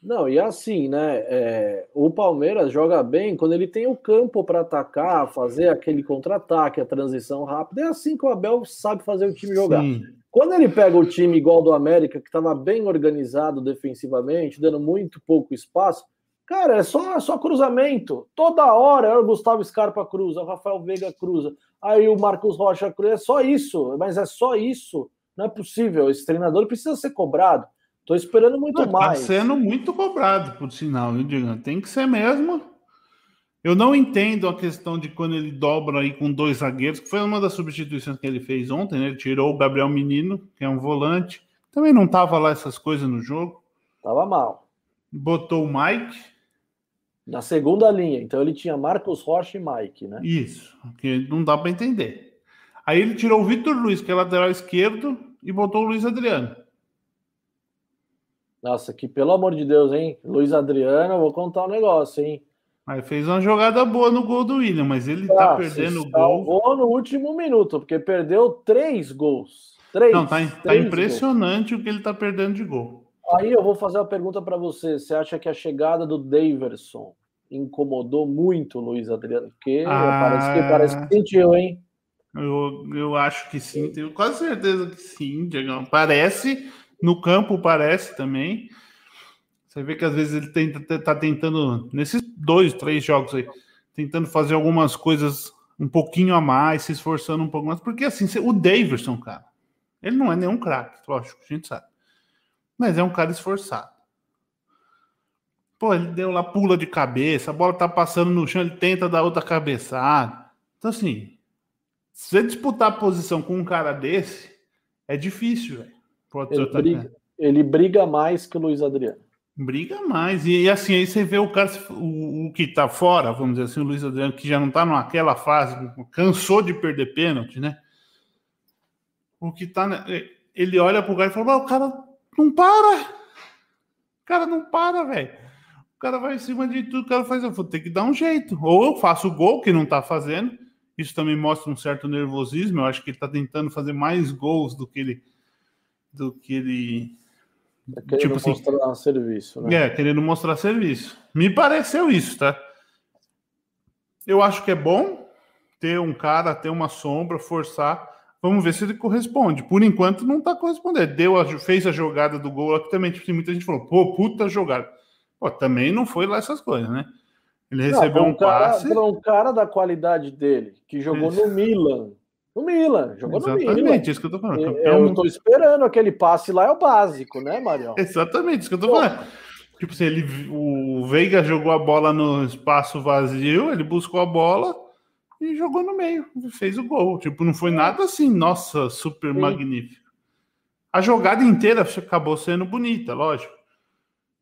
Não, e assim, né? É, o Palmeiras joga bem quando ele tem o campo para atacar, fazer aquele contra-ataque, a transição rápida. É assim que o Abel sabe fazer o time jogar. Sim. Quando ele pega o time igual do América, que estava bem organizado defensivamente, dando muito pouco espaço, Cara, é só, só cruzamento. Toda hora é o Gustavo Scarpa cruza, o Rafael Veiga cruza, aí o Marcos Rocha cruza. É só isso, mas é só isso. Não é possível. Esse treinador precisa ser cobrado. Estou esperando muito não, tá mais. Está sendo muito cobrado, por sinal, viu, Diego? Tem que ser mesmo. Eu não entendo a questão de quando ele dobra aí com dois zagueiros, que foi uma das substituições que ele fez ontem, né? Ele tirou o Gabriel Menino, que é um volante. Também não tava lá essas coisas no jogo. Tava mal. Botou o Mike, na segunda linha. Então ele tinha Marcos Rocha e Mike, né? Isso, que não dá para entender. Aí ele tirou o Vitor Luiz, que é lateral esquerdo, e botou o Luiz Adriano. Nossa, que pelo amor de Deus, hein? Luiz Adriano, eu vou contar um negócio, hein? Aí fez uma jogada boa no gol do William, mas ele tá ah, tá perdendo o gol. no último minuto, porque perdeu três gols. Três. Não, tá, tá impressionante gols. o que ele tá perdendo de gol. Aí eu vou fazer uma pergunta para você. Você acha que a chegada do Daverson incomodou muito o Luiz Adriano? Porque ah, parece, que, parece que sentiu, hein? Eu, eu acho que sim, tenho quase certeza que sim, Diego. Parece, no campo parece também. Você vê que às vezes ele tenta, tá tentando, nesses dois, três jogos aí, tentando fazer algumas coisas um pouquinho a mais, se esforçando um pouco mais, porque assim, o Daverson, cara, ele não é nenhum craque, lógico, a gente sabe. Mas é um cara esforçado. Pô, ele deu lá, pula de cabeça, a bola tá passando no chão, ele tenta dar outra cabeçada. Então, assim, se você disputar a posição com um cara desse, é difícil, velho. Ele, briga, ele briga mais que o Luiz Adriano. Briga mais. E, e, assim, aí você vê o cara, o, o, que tá fora, vamos dizer assim, o Luiz Adriano, que já não tá naquela fase, cansou de perder pênalti, né? O que tá. Ele olha pro cara e fala: o cara não para! O cara não para, velho. O cara vai em cima de tudo, o cara faz, eu vou ter que dar um jeito. Ou eu faço o gol, que não tá fazendo. Isso também mostra um certo nervosismo. Eu acho que ele tá tentando fazer mais gols do que ele. Do que ele. É querendo tipo assim, mostrar serviço, né? É, querendo mostrar serviço. Me pareceu isso, tá? Eu acho que é bom ter um cara, ter uma sombra, forçar Vamos ver se ele corresponde. Por enquanto, não está correspondendo. Deu a, fez a jogada do gol que também tipo, muita gente falou, pô, puta jogada. Pô, também não foi lá essas coisas, né? Ele recebeu não, um, um cara, passe. um cara da qualidade dele, que jogou no Milan. No Milan, jogou Exatamente, no Milan. Exatamente, isso que eu tô falando. Eu, estou esperando aquele passe lá, é o básico, né, Marião? Exatamente, isso que eu tô falando. Tipo assim, ele, o Veiga jogou a bola no espaço vazio, ele buscou a bola e jogou no meio, fez o gol. Tipo, não foi nada assim, nossa, super Sim. magnífico. A jogada inteira acabou sendo bonita, lógico.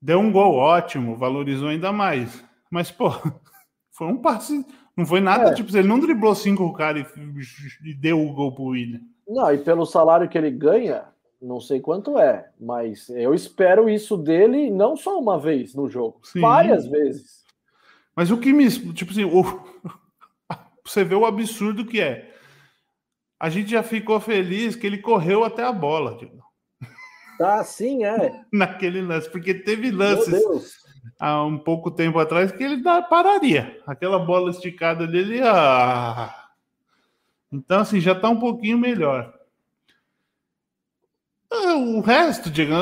Deu um gol ótimo, valorizou ainda mais. Mas, pô, foi um passe. Não foi nada, é. tipo, ele não driblou cinco caras e, e deu o gol pro William. Não, e pelo salário que ele ganha, não sei quanto é, mas eu espero isso dele não só uma vez no jogo, Sim. várias vezes. Mas o que me. Tipo assim, o, você vê o absurdo que é. A gente já ficou feliz que ele correu até a bola. Tipo. Tá, sim, é. Naquele lance, porque teve lances há um pouco tempo atrás que ele pararia. Aquela bola esticada dele. Ah... Então, assim, já tá um pouquinho melhor. Ah, o resto, Diego,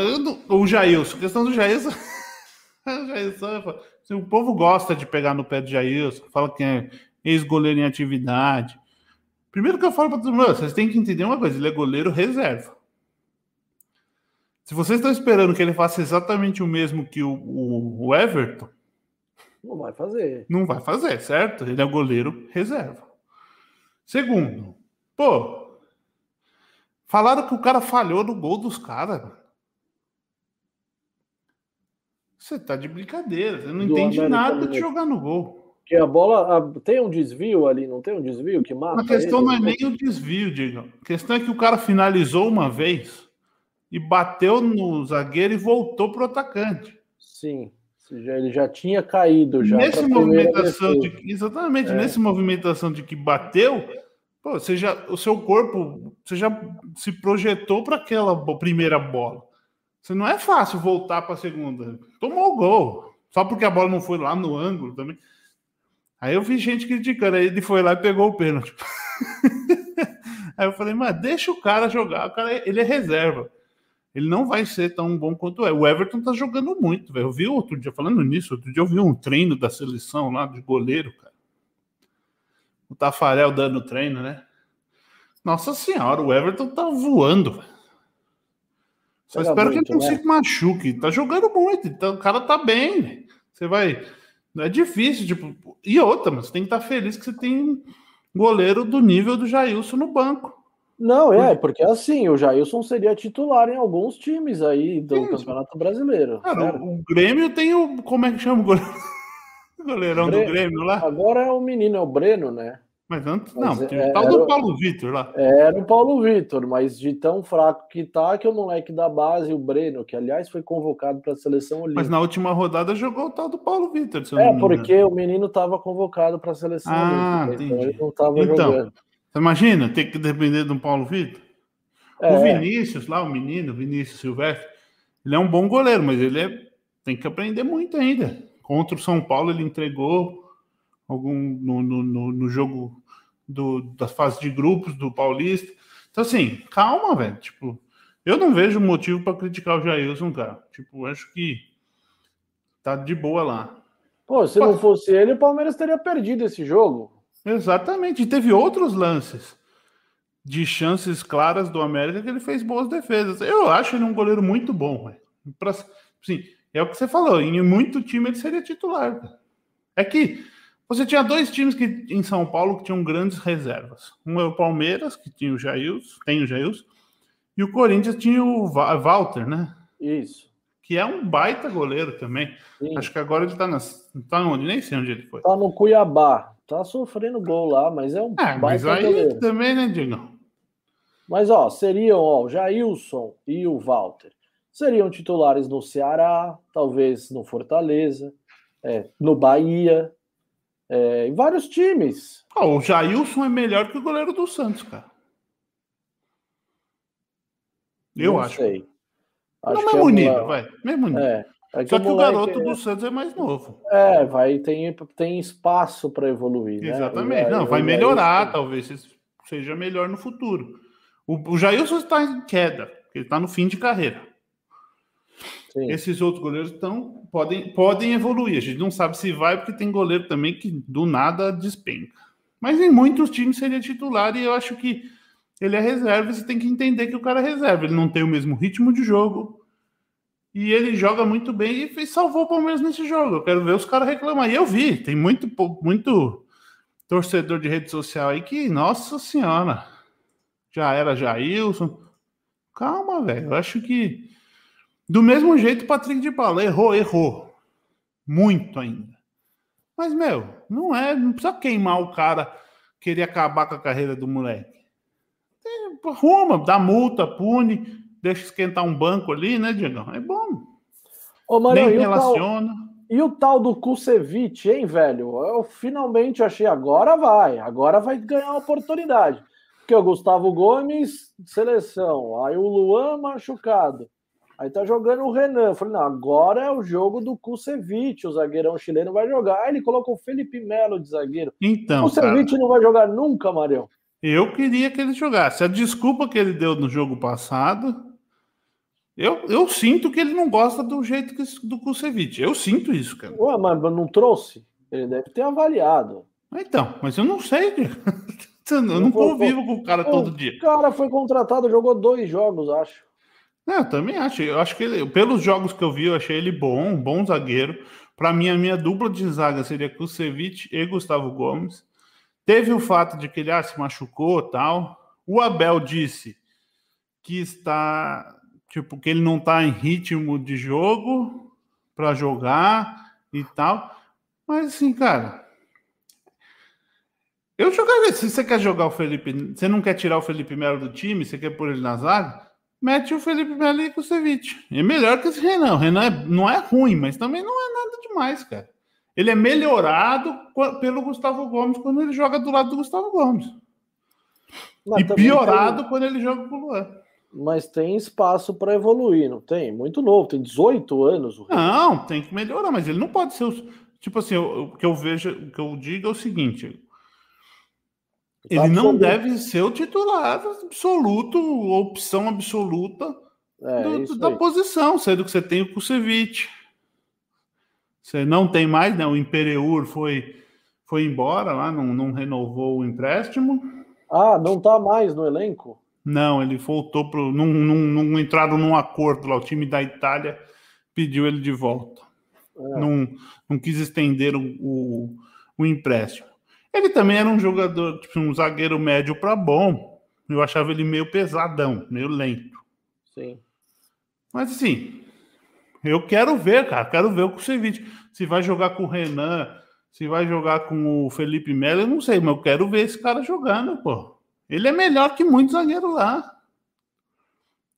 o Jailson, questão do Jailson. o, Jailson assim, o povo gosta de pegar no pé do Jailson, fala que é ex-goleiro em atividade. Primeiro que eu falo para todo mundo, vocês têm que entender uma coisa: ele é goleiro reserva. Se vocês estão esperando que ele faça exatamente o mesmo que o, o, o Everton, não vai fazer. Não vai fazer, certo? Ele é goleiro reserva. Segundo, pô, Falaram que o cara falhou no gol dos caras. Você tá de brincadeira, você não Do entende nada de jogar no gol. Que a bola a, tem um desvio ali, não tem um desvio que mata? A questão ele, não é nem o desvio, Diego. A questão é que o cara finalizou uma vez e bateu no zagueiro e voltou pro atacante. Sim. Ele já tinha caído já. Nesse movimentação de, exatamente, é. nessa movimentação de que bateu, Pô, você já, o seu corpo, você já se projetou para aquela primeira bola. Você não é fácil voltar para a segunda. Tomou o gol. Só porque a bola não foi lá no ângulo também. Aí eu vi gente criticando. Aí ele foi lá e pegou o pênalti. Aí eu falei, mas deixa o cara jogar. O cara, ele é reserva. Ele não vai ser tão bom quanto é. O Everton tá jogando muito, velho. Eu vi outro dia, falando nisso, outro dia eu vi um treino da seleção lá de goleiro, cara o Tafarel dando treino, né? Nossa senhora, o Everton tá voando. Só espero muito, que ele não né? se machuque. Tá jogando muito, então o cara tá bem. Você vai. Não é difícil, tipo. E outra, mas você tem que estar tá feliz que você tem goleiro do nível do Jailson no banco. Não, é, porque assim, o Jailson seria titular em alguns times aí do Sim. Campeonato Brasileiro. Cara, o, o, Grêmio tem o. Como é que chama o goleiro? Goleirão Bre... do Grêmio lá. Agora é o menino, é o Breno, né? Mas antes, mas não, é, tal do Paulo Vitor lá. Era o Paulo Vitor, mas de tão fraco que tá, que o moleque da base, o Breno, que aliás foi convocado para a seleção olímpica. Mas na última rodada jogou o tal do Paulo Vitor. É, porque o menino estava convocado para a seleção ah, olímpica, então ele não estava então, jogando. Você imagina ter que depender de um Paulo Vitor? É. O Vinícius lá, o menino, Vinícius Silvestre, ele é um bom goleiro, mas ele é, tem que aprender muito ainda. Contra o São Paulo, ele entregou algum no, no, no, jogo do, da fase de grupos do Paulista. Então, assim, calma, velho. Tipo, eu não vejo motivo para criticar o Jailson, cara. Tipo, acho que tá de boa lá. Pô, se Pô, não fosse ele, o Palmeiras teria perdido esse jogo. Exatamente. E teve outros lances de chances claras do América que ele fez boas defesas. Eu acho ele um goleiro muito bom, velho. Assim, é o que você falou, em muito time ele seria titular. Cara. É que você tinha dois times que, em São Paulo que tinham grandes reservas. Um é o Palmeiras, que tinha o Jails, tem o Jails, e o Corinthians tinha o Walter, né? Isso. Que é um baita goleiro também. Sim. Acho que agora ele tá, nas, tá onde? Nem sei onde ele foi. Tá no Cuiabá. Tá sofrendo gol lá, mas é um é, mas aí goleiro. também, né, Diego? Mas, ó, seriam ó, o Jailson e o Walter. Seriam titulares no Ceará, talvez no Fortaleza, é, no Bahia, é, em vários times. Oh, o Jailson é melhor que o goleiro do Santos, cara. Eu Não acho. Sei. acho Não, mesmo é nível, uma... vai. Mesmo nível. É, é que Só que o, garoto é... do Santos é mais novo. É, vai, tem, tem espaço para evoluir. Exatamente. Né? Não, vai melhorar, talvez seja melhor no futuro. O, o Jailson está em queda, ele está no fim de carreira. Sim. Esses outros goleiros estão, podem, podem evoluir. A gente não sabe se vai, porque tem goleiro também que do nada despenca. Mas em muitos times seria titular e eu acho que ele é reserva você tem que entender que o cara é reserva. Ele não tem o mesmo ritmo de jogo e ele joga muito bem e salvou o Palmeiras nesse jogo. Eu quero ver os caras reclamar. E eu vi, tem muito, muito torcedor de rede social aí que, nossa senhora, já era Jailson. Calma, velho. Eu acho que do mesmo jeito, o Patrick de Paula errou, errou. Muito ainda. Mas, meu, não é, não precisa queimar o cara, querer acabar com a carreira do moleque. É, arruma, dá multa, pune, deixa esquentar um banco ali, né, Diego? É bom. Ô, Mario, Nem o relaciona. tal, e o tal do Kusevich, hein, velho? Eu finalmente achei, agora vai, agora vai ganhar a oportunidade. Porque o Gustavo Gomes, seleção, aí o Luan machucado. Aí tá jogando o Renan. Eu falei, não, agora é o jogo do Kusevich, o zagueirão chileno vai jogar. Aí ele colocou o Felipe Melo de zagueiro. Então, o Kusevich cara, não vai jogar nunca, Marião. eu queria que ele jogasse. A desculpa que ele deu no jogo passado, eu, eu sinto que ele não gosta do jeito que, do Kusevich. Eu sinto isso, cara. Ué, mas não trouxe? Ele deve ter avaliado. Então, mas eu não sei. Eu não convivo com o cara todo dia. O cara foi contratado, jogou dois jogos, acho. É, eu também acho. Eu acho que ele, pelos jogos que eu vi, eu achei ele bom, um bom zagueiro. Para mim, a minha dupla de zaga seria Kusevich e Gustavo Gomes. Teve o fato de que ele ah, se machucou tal. O Abel disse que está, tipo, que ele não está em ritmo de jogo para jogar e tal. Mas assim, cara, eu jogaria. Se você quer jogar o Felipe, você não quer tirar o Felipe Melo do time, você quer pôr ele na zaga, mete o Felipe Melo e o Kusevich. É melhor que esse Renan. O Renan é, não é ruim, mas também não é nada demais, cara. Ele é melhorado pelo Gustavo Gomes quando ele joga do lado do Gustavo Gomes. Mas e piorado tem- quando ele joga com o Luan. Mas tem espaço para evoluir, não tem? Muito novo, tem 18 anos. o Renan. Não, tem que melhorar, mas ele não pode ser o. Tipo assim, o que eu vejo, o que eu digo é o seguinte: ele não deve ser o titular absoluto, opção absoluta É, do- da aí. posição, sendo que você tem o Kusevich. Você não tem mais, né? O Imperiur foi, foi embora lá, não, não renovou o empréstimo. Ah, não tá mais no elenco? Não, ele voltou para. Não, não, não entraram num acordo lá. O time da Itália pediu ele de volta. É. Não, não quis estender o, o, o empréstimo. Ele também era um jogador, tipo, um zagueiro médio para bom. Eu achava ele meio pesadão, meio lento. Sim. Mas assim, eu quero ver, cara. Quero ver o Kusevich. Se vai jogar com o Renan, se vai jogar com o Felipe Melo, eu não sei, mas eu quero ver esse cara jogando, pô. Ele é melhor que muitos zagueiros lá.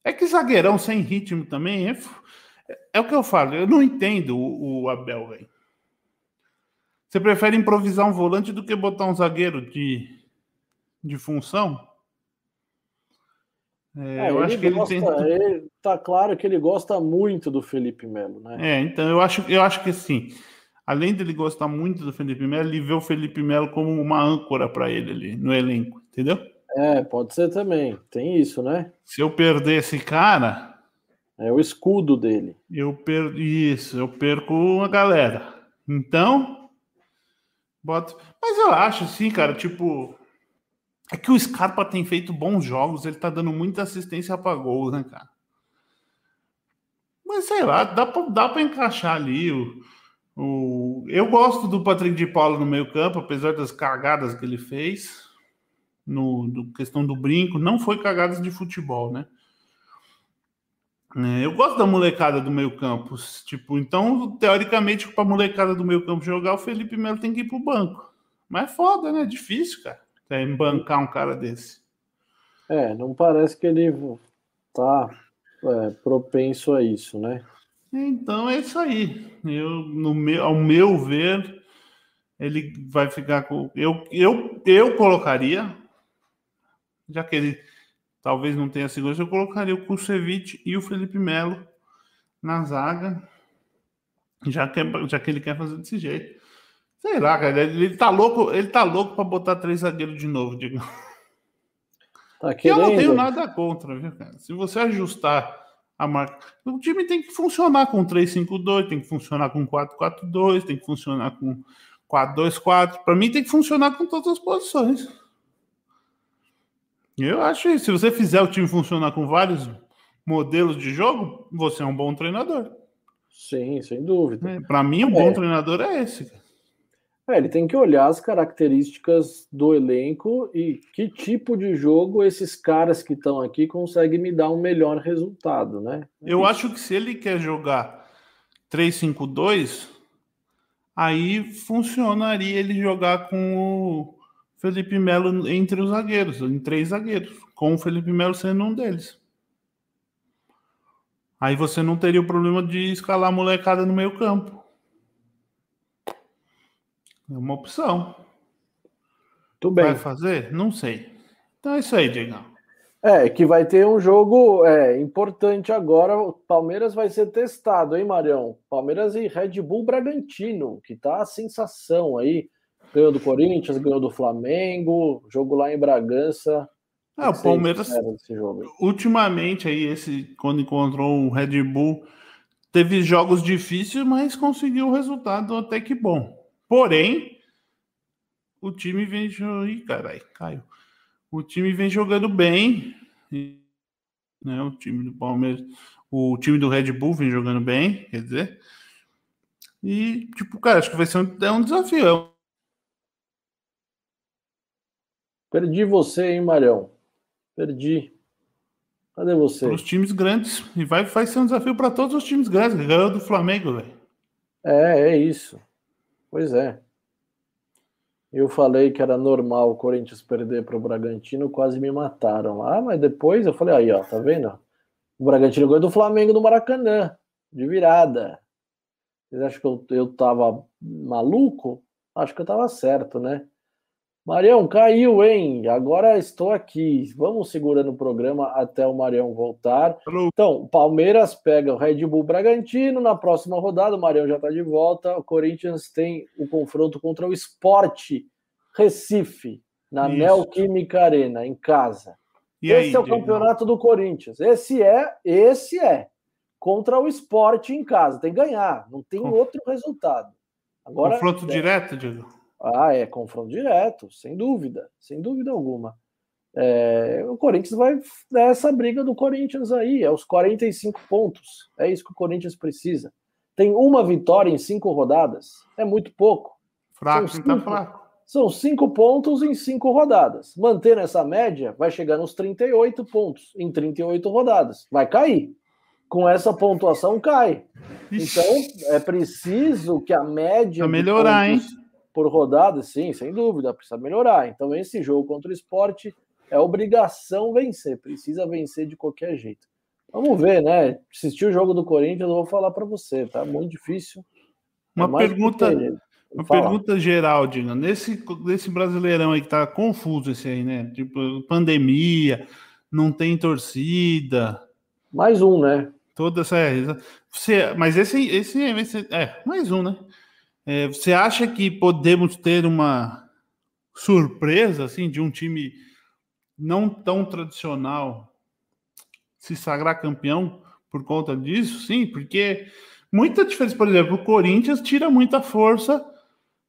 É que zagueirão sem ritmo também é, é o que eu falo. Eu não entendo o, o Abel, velho. Você prefere improvisar um volante do que botar um zagueiro de, de função? É, É, eu acho que ele gosta, tem. ele- tá claro que ele gosta muito do Felipe Melo, né? É, então eu acho, eu acho que assim, além dele gostar muito do Felipe Melo, ele vê o Felipe Melo como uma âncora para ele ali no elenco, entendeu? É, pode ser também. Tem isso, né? Se eu perder esse cara, É o escudo dele. eu perco isso, eu perco a galera. Então, boto. Mas eu acho assim, cara, tipo, é que o Scarpa tem feito bons jogos, ele tá dando muita assistência para gols, né, cara? Mas sei lá, dá pra, dá pra encaixar ali o, o. Eu gosto do Patrick de Paula no meio-campo, apesar das cagadas que ele fez no, no questão do brinco, não foi cagadas de futebol, né? É, eu gosto da molecada do meio-campo. Tipo, então, teoricamente, para a molecada do meio-campo jogar, o Felipe Melo tem que ir pro banco. Mas é foda, né? É difícil, cara. É, bancar um cara desse. É, não parece que ele tá é, propenso a isso, né? Então é isso aí. Eu, no meu, ao meu ver, ele vai ficar com. Eu, eu, eu colocaria, já que ele talvez não tenha segurança, eu colocaria o Kusevich e o Felipe Melo na zaga, já que, é- já que ele quer fazer desse jeito. Sei lá, cara, ele, ele tá louco, ele tá louco para botar três zagueiros de novo, digo. Tá eu não tenho nada contra, viu, cara? Se você ajustar a marca. O time tem que funcionar com 3-5-2, tem que funcionar com 4-4-2, tem que funcionar com 4-2-4. Para mim, tem que funcionar com todas as posições. Eu acho isso. Se você fizer o time funcionar com vários modelos de jogo, você é um bom treinador. Sim, sem dúvida. É, Para mim, um é. bom treinador é esse. É, ele tem que olhar as características do elenco e que tipo de jogo esses caras que estão aqui conseguem me dar um melhor resultado, né? Eu acho que se ele quer jogar 3-5-2, aí funcionaria ele jogar com o Felipe Melo entre os zagueiros, em três zagueiros, com o Felipe Melo sendo um deles. Aí você não teria o problema de escalar a molecada no meio campo. É uma opção. Tudo bem. Vai fazer? Não sei. Então é isso aí, Diego. É, que vai ter um jogo é, importante agora. O Palmeiras vai ser testado, hein, Marião? Palmeiras e Red Bull Bragantino, que tá a sensação aí. Ganhou do Corinthians, ganhou do Flamengo, jogo lá em Bragança. É, o Palmeiras, ultimamente, aí, esse, quando encontrou o Red Bull, teve jogos difíceis, mas conseguiu o resultado até que bom. Porém, o time vem. Ih, caralho, caiu. O time vem jogando bem. Né, o time do Palmeiras. O time do Red Bull vem jogando bem, quer dizer. E, tipo, cara, acho que vai ser um, é um desafio. É Perdi você, hein, Marião? Perdi. Cadê você? Para os times grandes. E vai, vai ser um desafio para todos os times grandes. Ganhou do Flamengo, velho. É, é isso. Pois é. Eu falei que era normal o Corinthians perder para o Bragantino, quase me mataram lá, mas depois eu falei, aí, ó, tá vendo? O Bragantino ganhou do Flamengo no Maracanã, de virada. Vocês acham que eu, eu tava maluco? Acho que eu tava certo, né? Marião, caiu, hein? Agora estou aqui. Vamos segurando o programa até o Marião voltar. Hello. Então, Palmeiras pega o Red Bull Bragantino na próxima rodada. O Marião já está de volta. O Corinthians tem o confronto contra o Esporte Recife, na Isso. Neoquímica Arena, em casa. E esse aí, é o Diego? campeonato do Corinthians. Esse é, esse é. Contra o esporte em casa. Tem que ganhar, não tem Com... outro resultado. Agora, confronto é... direto, Diego? Ah, é confronto direto, sem dúvida, sem dúvida alguma. É, o Corinthians vai dar essa briga do Corinthians aí, é os 45 pontos. É isso que o Corinthians precisa. Tem uma vitória em cinco rodadas, é muito pouco. Fraco, são tá cinco, tá fraco. São cinco pontos em cinco rodadas. Mantendo essa média, vai chegar nos 38 pontos em 38 rodadas. Vai cair. Com essa pontuação, cai. Ixi. Então, é preciso que a média. Vai melhorar, pontos, hein? Por rodada, sim, sem dúvida, precisa melhorar. Então, esse jogo contra o esporte é obrigação vencer, precisa vencer de qualquer jeito. Vamos ver, né? Assistir o jogo do Corinthians, eu vou falar para você, tá? Muito difícil. Uma é pergunta, uma pergunta geral, Dina. Nesse, nesse brasileirão aí que tá confuso esse aí, né? Tipo, pandemia, não tem torcida. Mais um, né? Toda essa. Você, mas esse, esse, esse é mais um, né? É, você acha que podemos ter uma surpresa assim de um time não tão tradicional se sagrar campeão por conta disso? Sim, porque muita diferença, por exemplo, o Corinthians tira muita força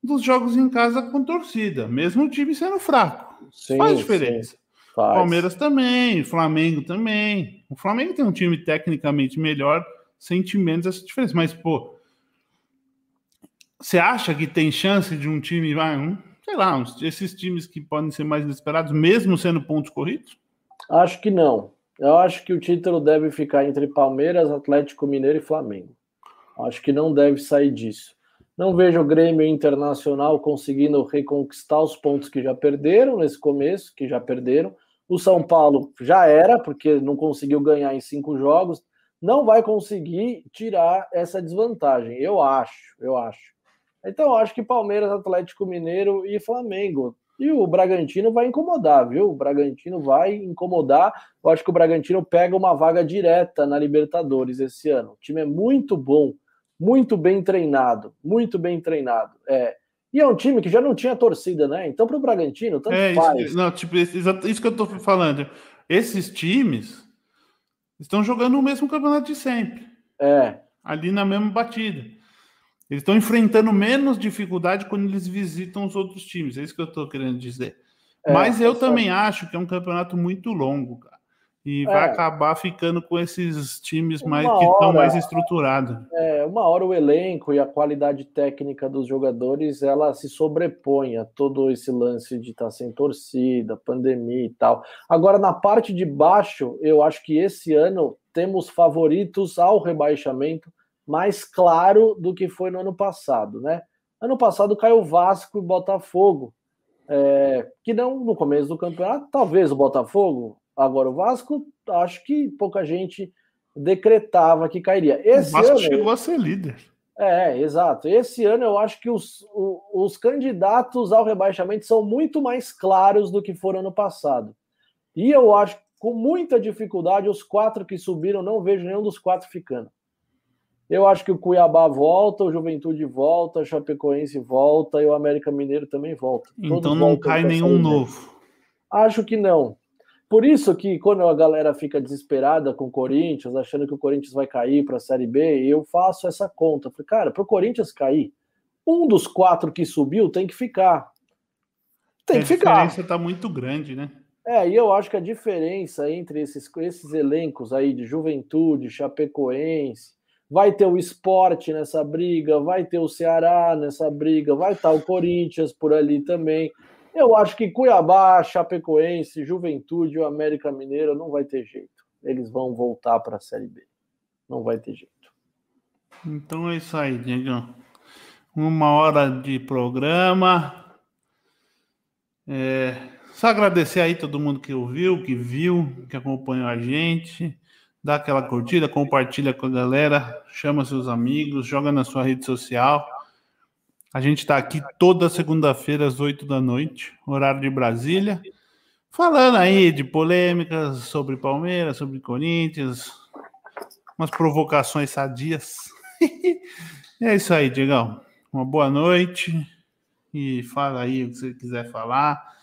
dos jogos em casa com torcida, mesmo o time sendo fraco. Sim, faz diferença. Sim, faz. Palmeiras também, Flamengo também. O Flamengo tem um time tecnicamente melhor, sente menos essa diferença, mas pô, você acha que tem chance de um time, vai, um, sei lá, uns, esses times que podem ser mais inesperados, mesmo sendo pontos corridos? Acho que não. Eu acho que o título deve ficar entre Palmeiras, Atlético Mineiro e Flamengo. Acho que não deve sair disso. Não vejo o Grêmio Internacional conseguindo reconquistar os pontos que já perderam nesse começo, que já perderam. O São Paulo já era, porque não conseguiu ganhar em cinco jogos. Não vai conseguir tirar essa desvantagem. Eu acho, eu acho. Então, eu acho que Palmeiras, Atlético Mineiro e Flamengo. E o Bragantino vai incomodar, viu? O Bragantino vai incomodar. Eu acho que o Bragantino pega uma vaga direta na Libertadores esse ano. O time é muito bom, muito bem treinado, muito bem treinado. É. E é um time que já não tinha torcida, né? Então, para o Bragantino, tanto é, faz. Isso, não, tipo, isso, que eu estou falando. Esses times estão jogando o mesmo campeonato de sempre. É. Ali na mesma batida. Eles estão enfrentando menos dificuldade quando eles visitam os outros times. É isso que eu estou querendo dizer. É, Mas eu também acho que é um campeonato muito longo, cara. E é. vai acabar ficando com esses times mais que estão mais estruturados. É, uma hora o elenco e a qualidade técnica dos jogadores ela se sobrepõe a todo esse lance de estar tá sem torcida, pandemia e tal. Agora, na parte de baixo, eu acho que esse ano temos favoritos ao rebaixamento mais claro do que foi no ano passado, né? Ano passado caiu Vasco e Botafogo, é, que não no começo do campeonato, talvez o Botafogo, agora o Vasco, acho que pouca gente decretava que cairia. Esse o Vasco ano, chegou a ser líder. É, exato. Esse ano eu acho que os, os, os candidatos ao rebaixamento são muito mais claros do que foram ano passado. E eu acho com muita dificuldade os quatro que subiram, não vejo nenhum dos quatro ficando. Eu acho que o Cuiabá volta, o Juventude volta, o Chapecoense volta e o América Mineiro também volta. Então Todos não cai nenhum novo. Acho que não. Por isso que quando a galera fica desesperada com o Corinthians, achando que o Corinthians vai cair para a Série B, eu faço essa conta. Falei, cara, para o Corinthians cair, um dos quatro que subiu tem que ficar. Tem que ficar. A diferença está muito grande, né? É, e eu acho que a diferença entre esses, esses elencos aí de Juventude, Chapecoense, vai ter o esporte nessa briga, vai ter o Ceará nessa briga, vai estar o Corinthians por ali também. Eu acho que Cuiabá, Chapecoense, Juventude o América Mineiro não vai ter jeito. Eles vão voltar para a Série B. Não vai ter jeito. Então é isso aí, Diego. Uma hora de programa. É, só agradecer aí todo mundo que ouviu, que viu, que acompanhou a gente dá aquela curtida, compartilha com a galera, chama seus amigos, joga na sua rede social. A gente está aqui toda segunda-feira às 8 da noite, horário de Brasília, falando aí de polêmicas sobre Palmeiras, sobre Corinthians, umas provocações sadias. é isso aí, Diegão. Uma boa noite e fala aí o que você quiser falar.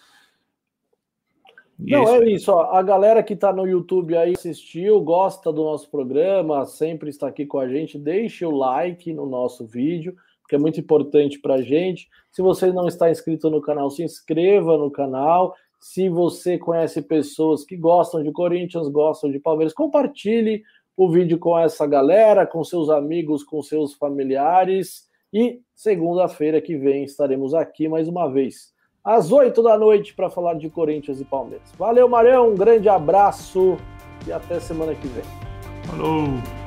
Não, é isso. Ó, a galera que está no YouTube aí assistiu, gosta do nosso programa, sempre está aqui com a gente. Deixe o like no nosso vídeo, que é muito importante para a gente. Se você não está inscrito no canal, se inscreva no canal. Se você conhece pessoas que gostam de Corinthians, gostam de Palmeiras, compartilhe o vídeo com essa galera, com seus amigos, com seus familiares. E segunda-feira que vem estaremos aqui mais uma vez às 8 da noite para falar de Corinthians e Palmeiras. Valeu, Marião, um grande abraço e até semana que vem. Falou!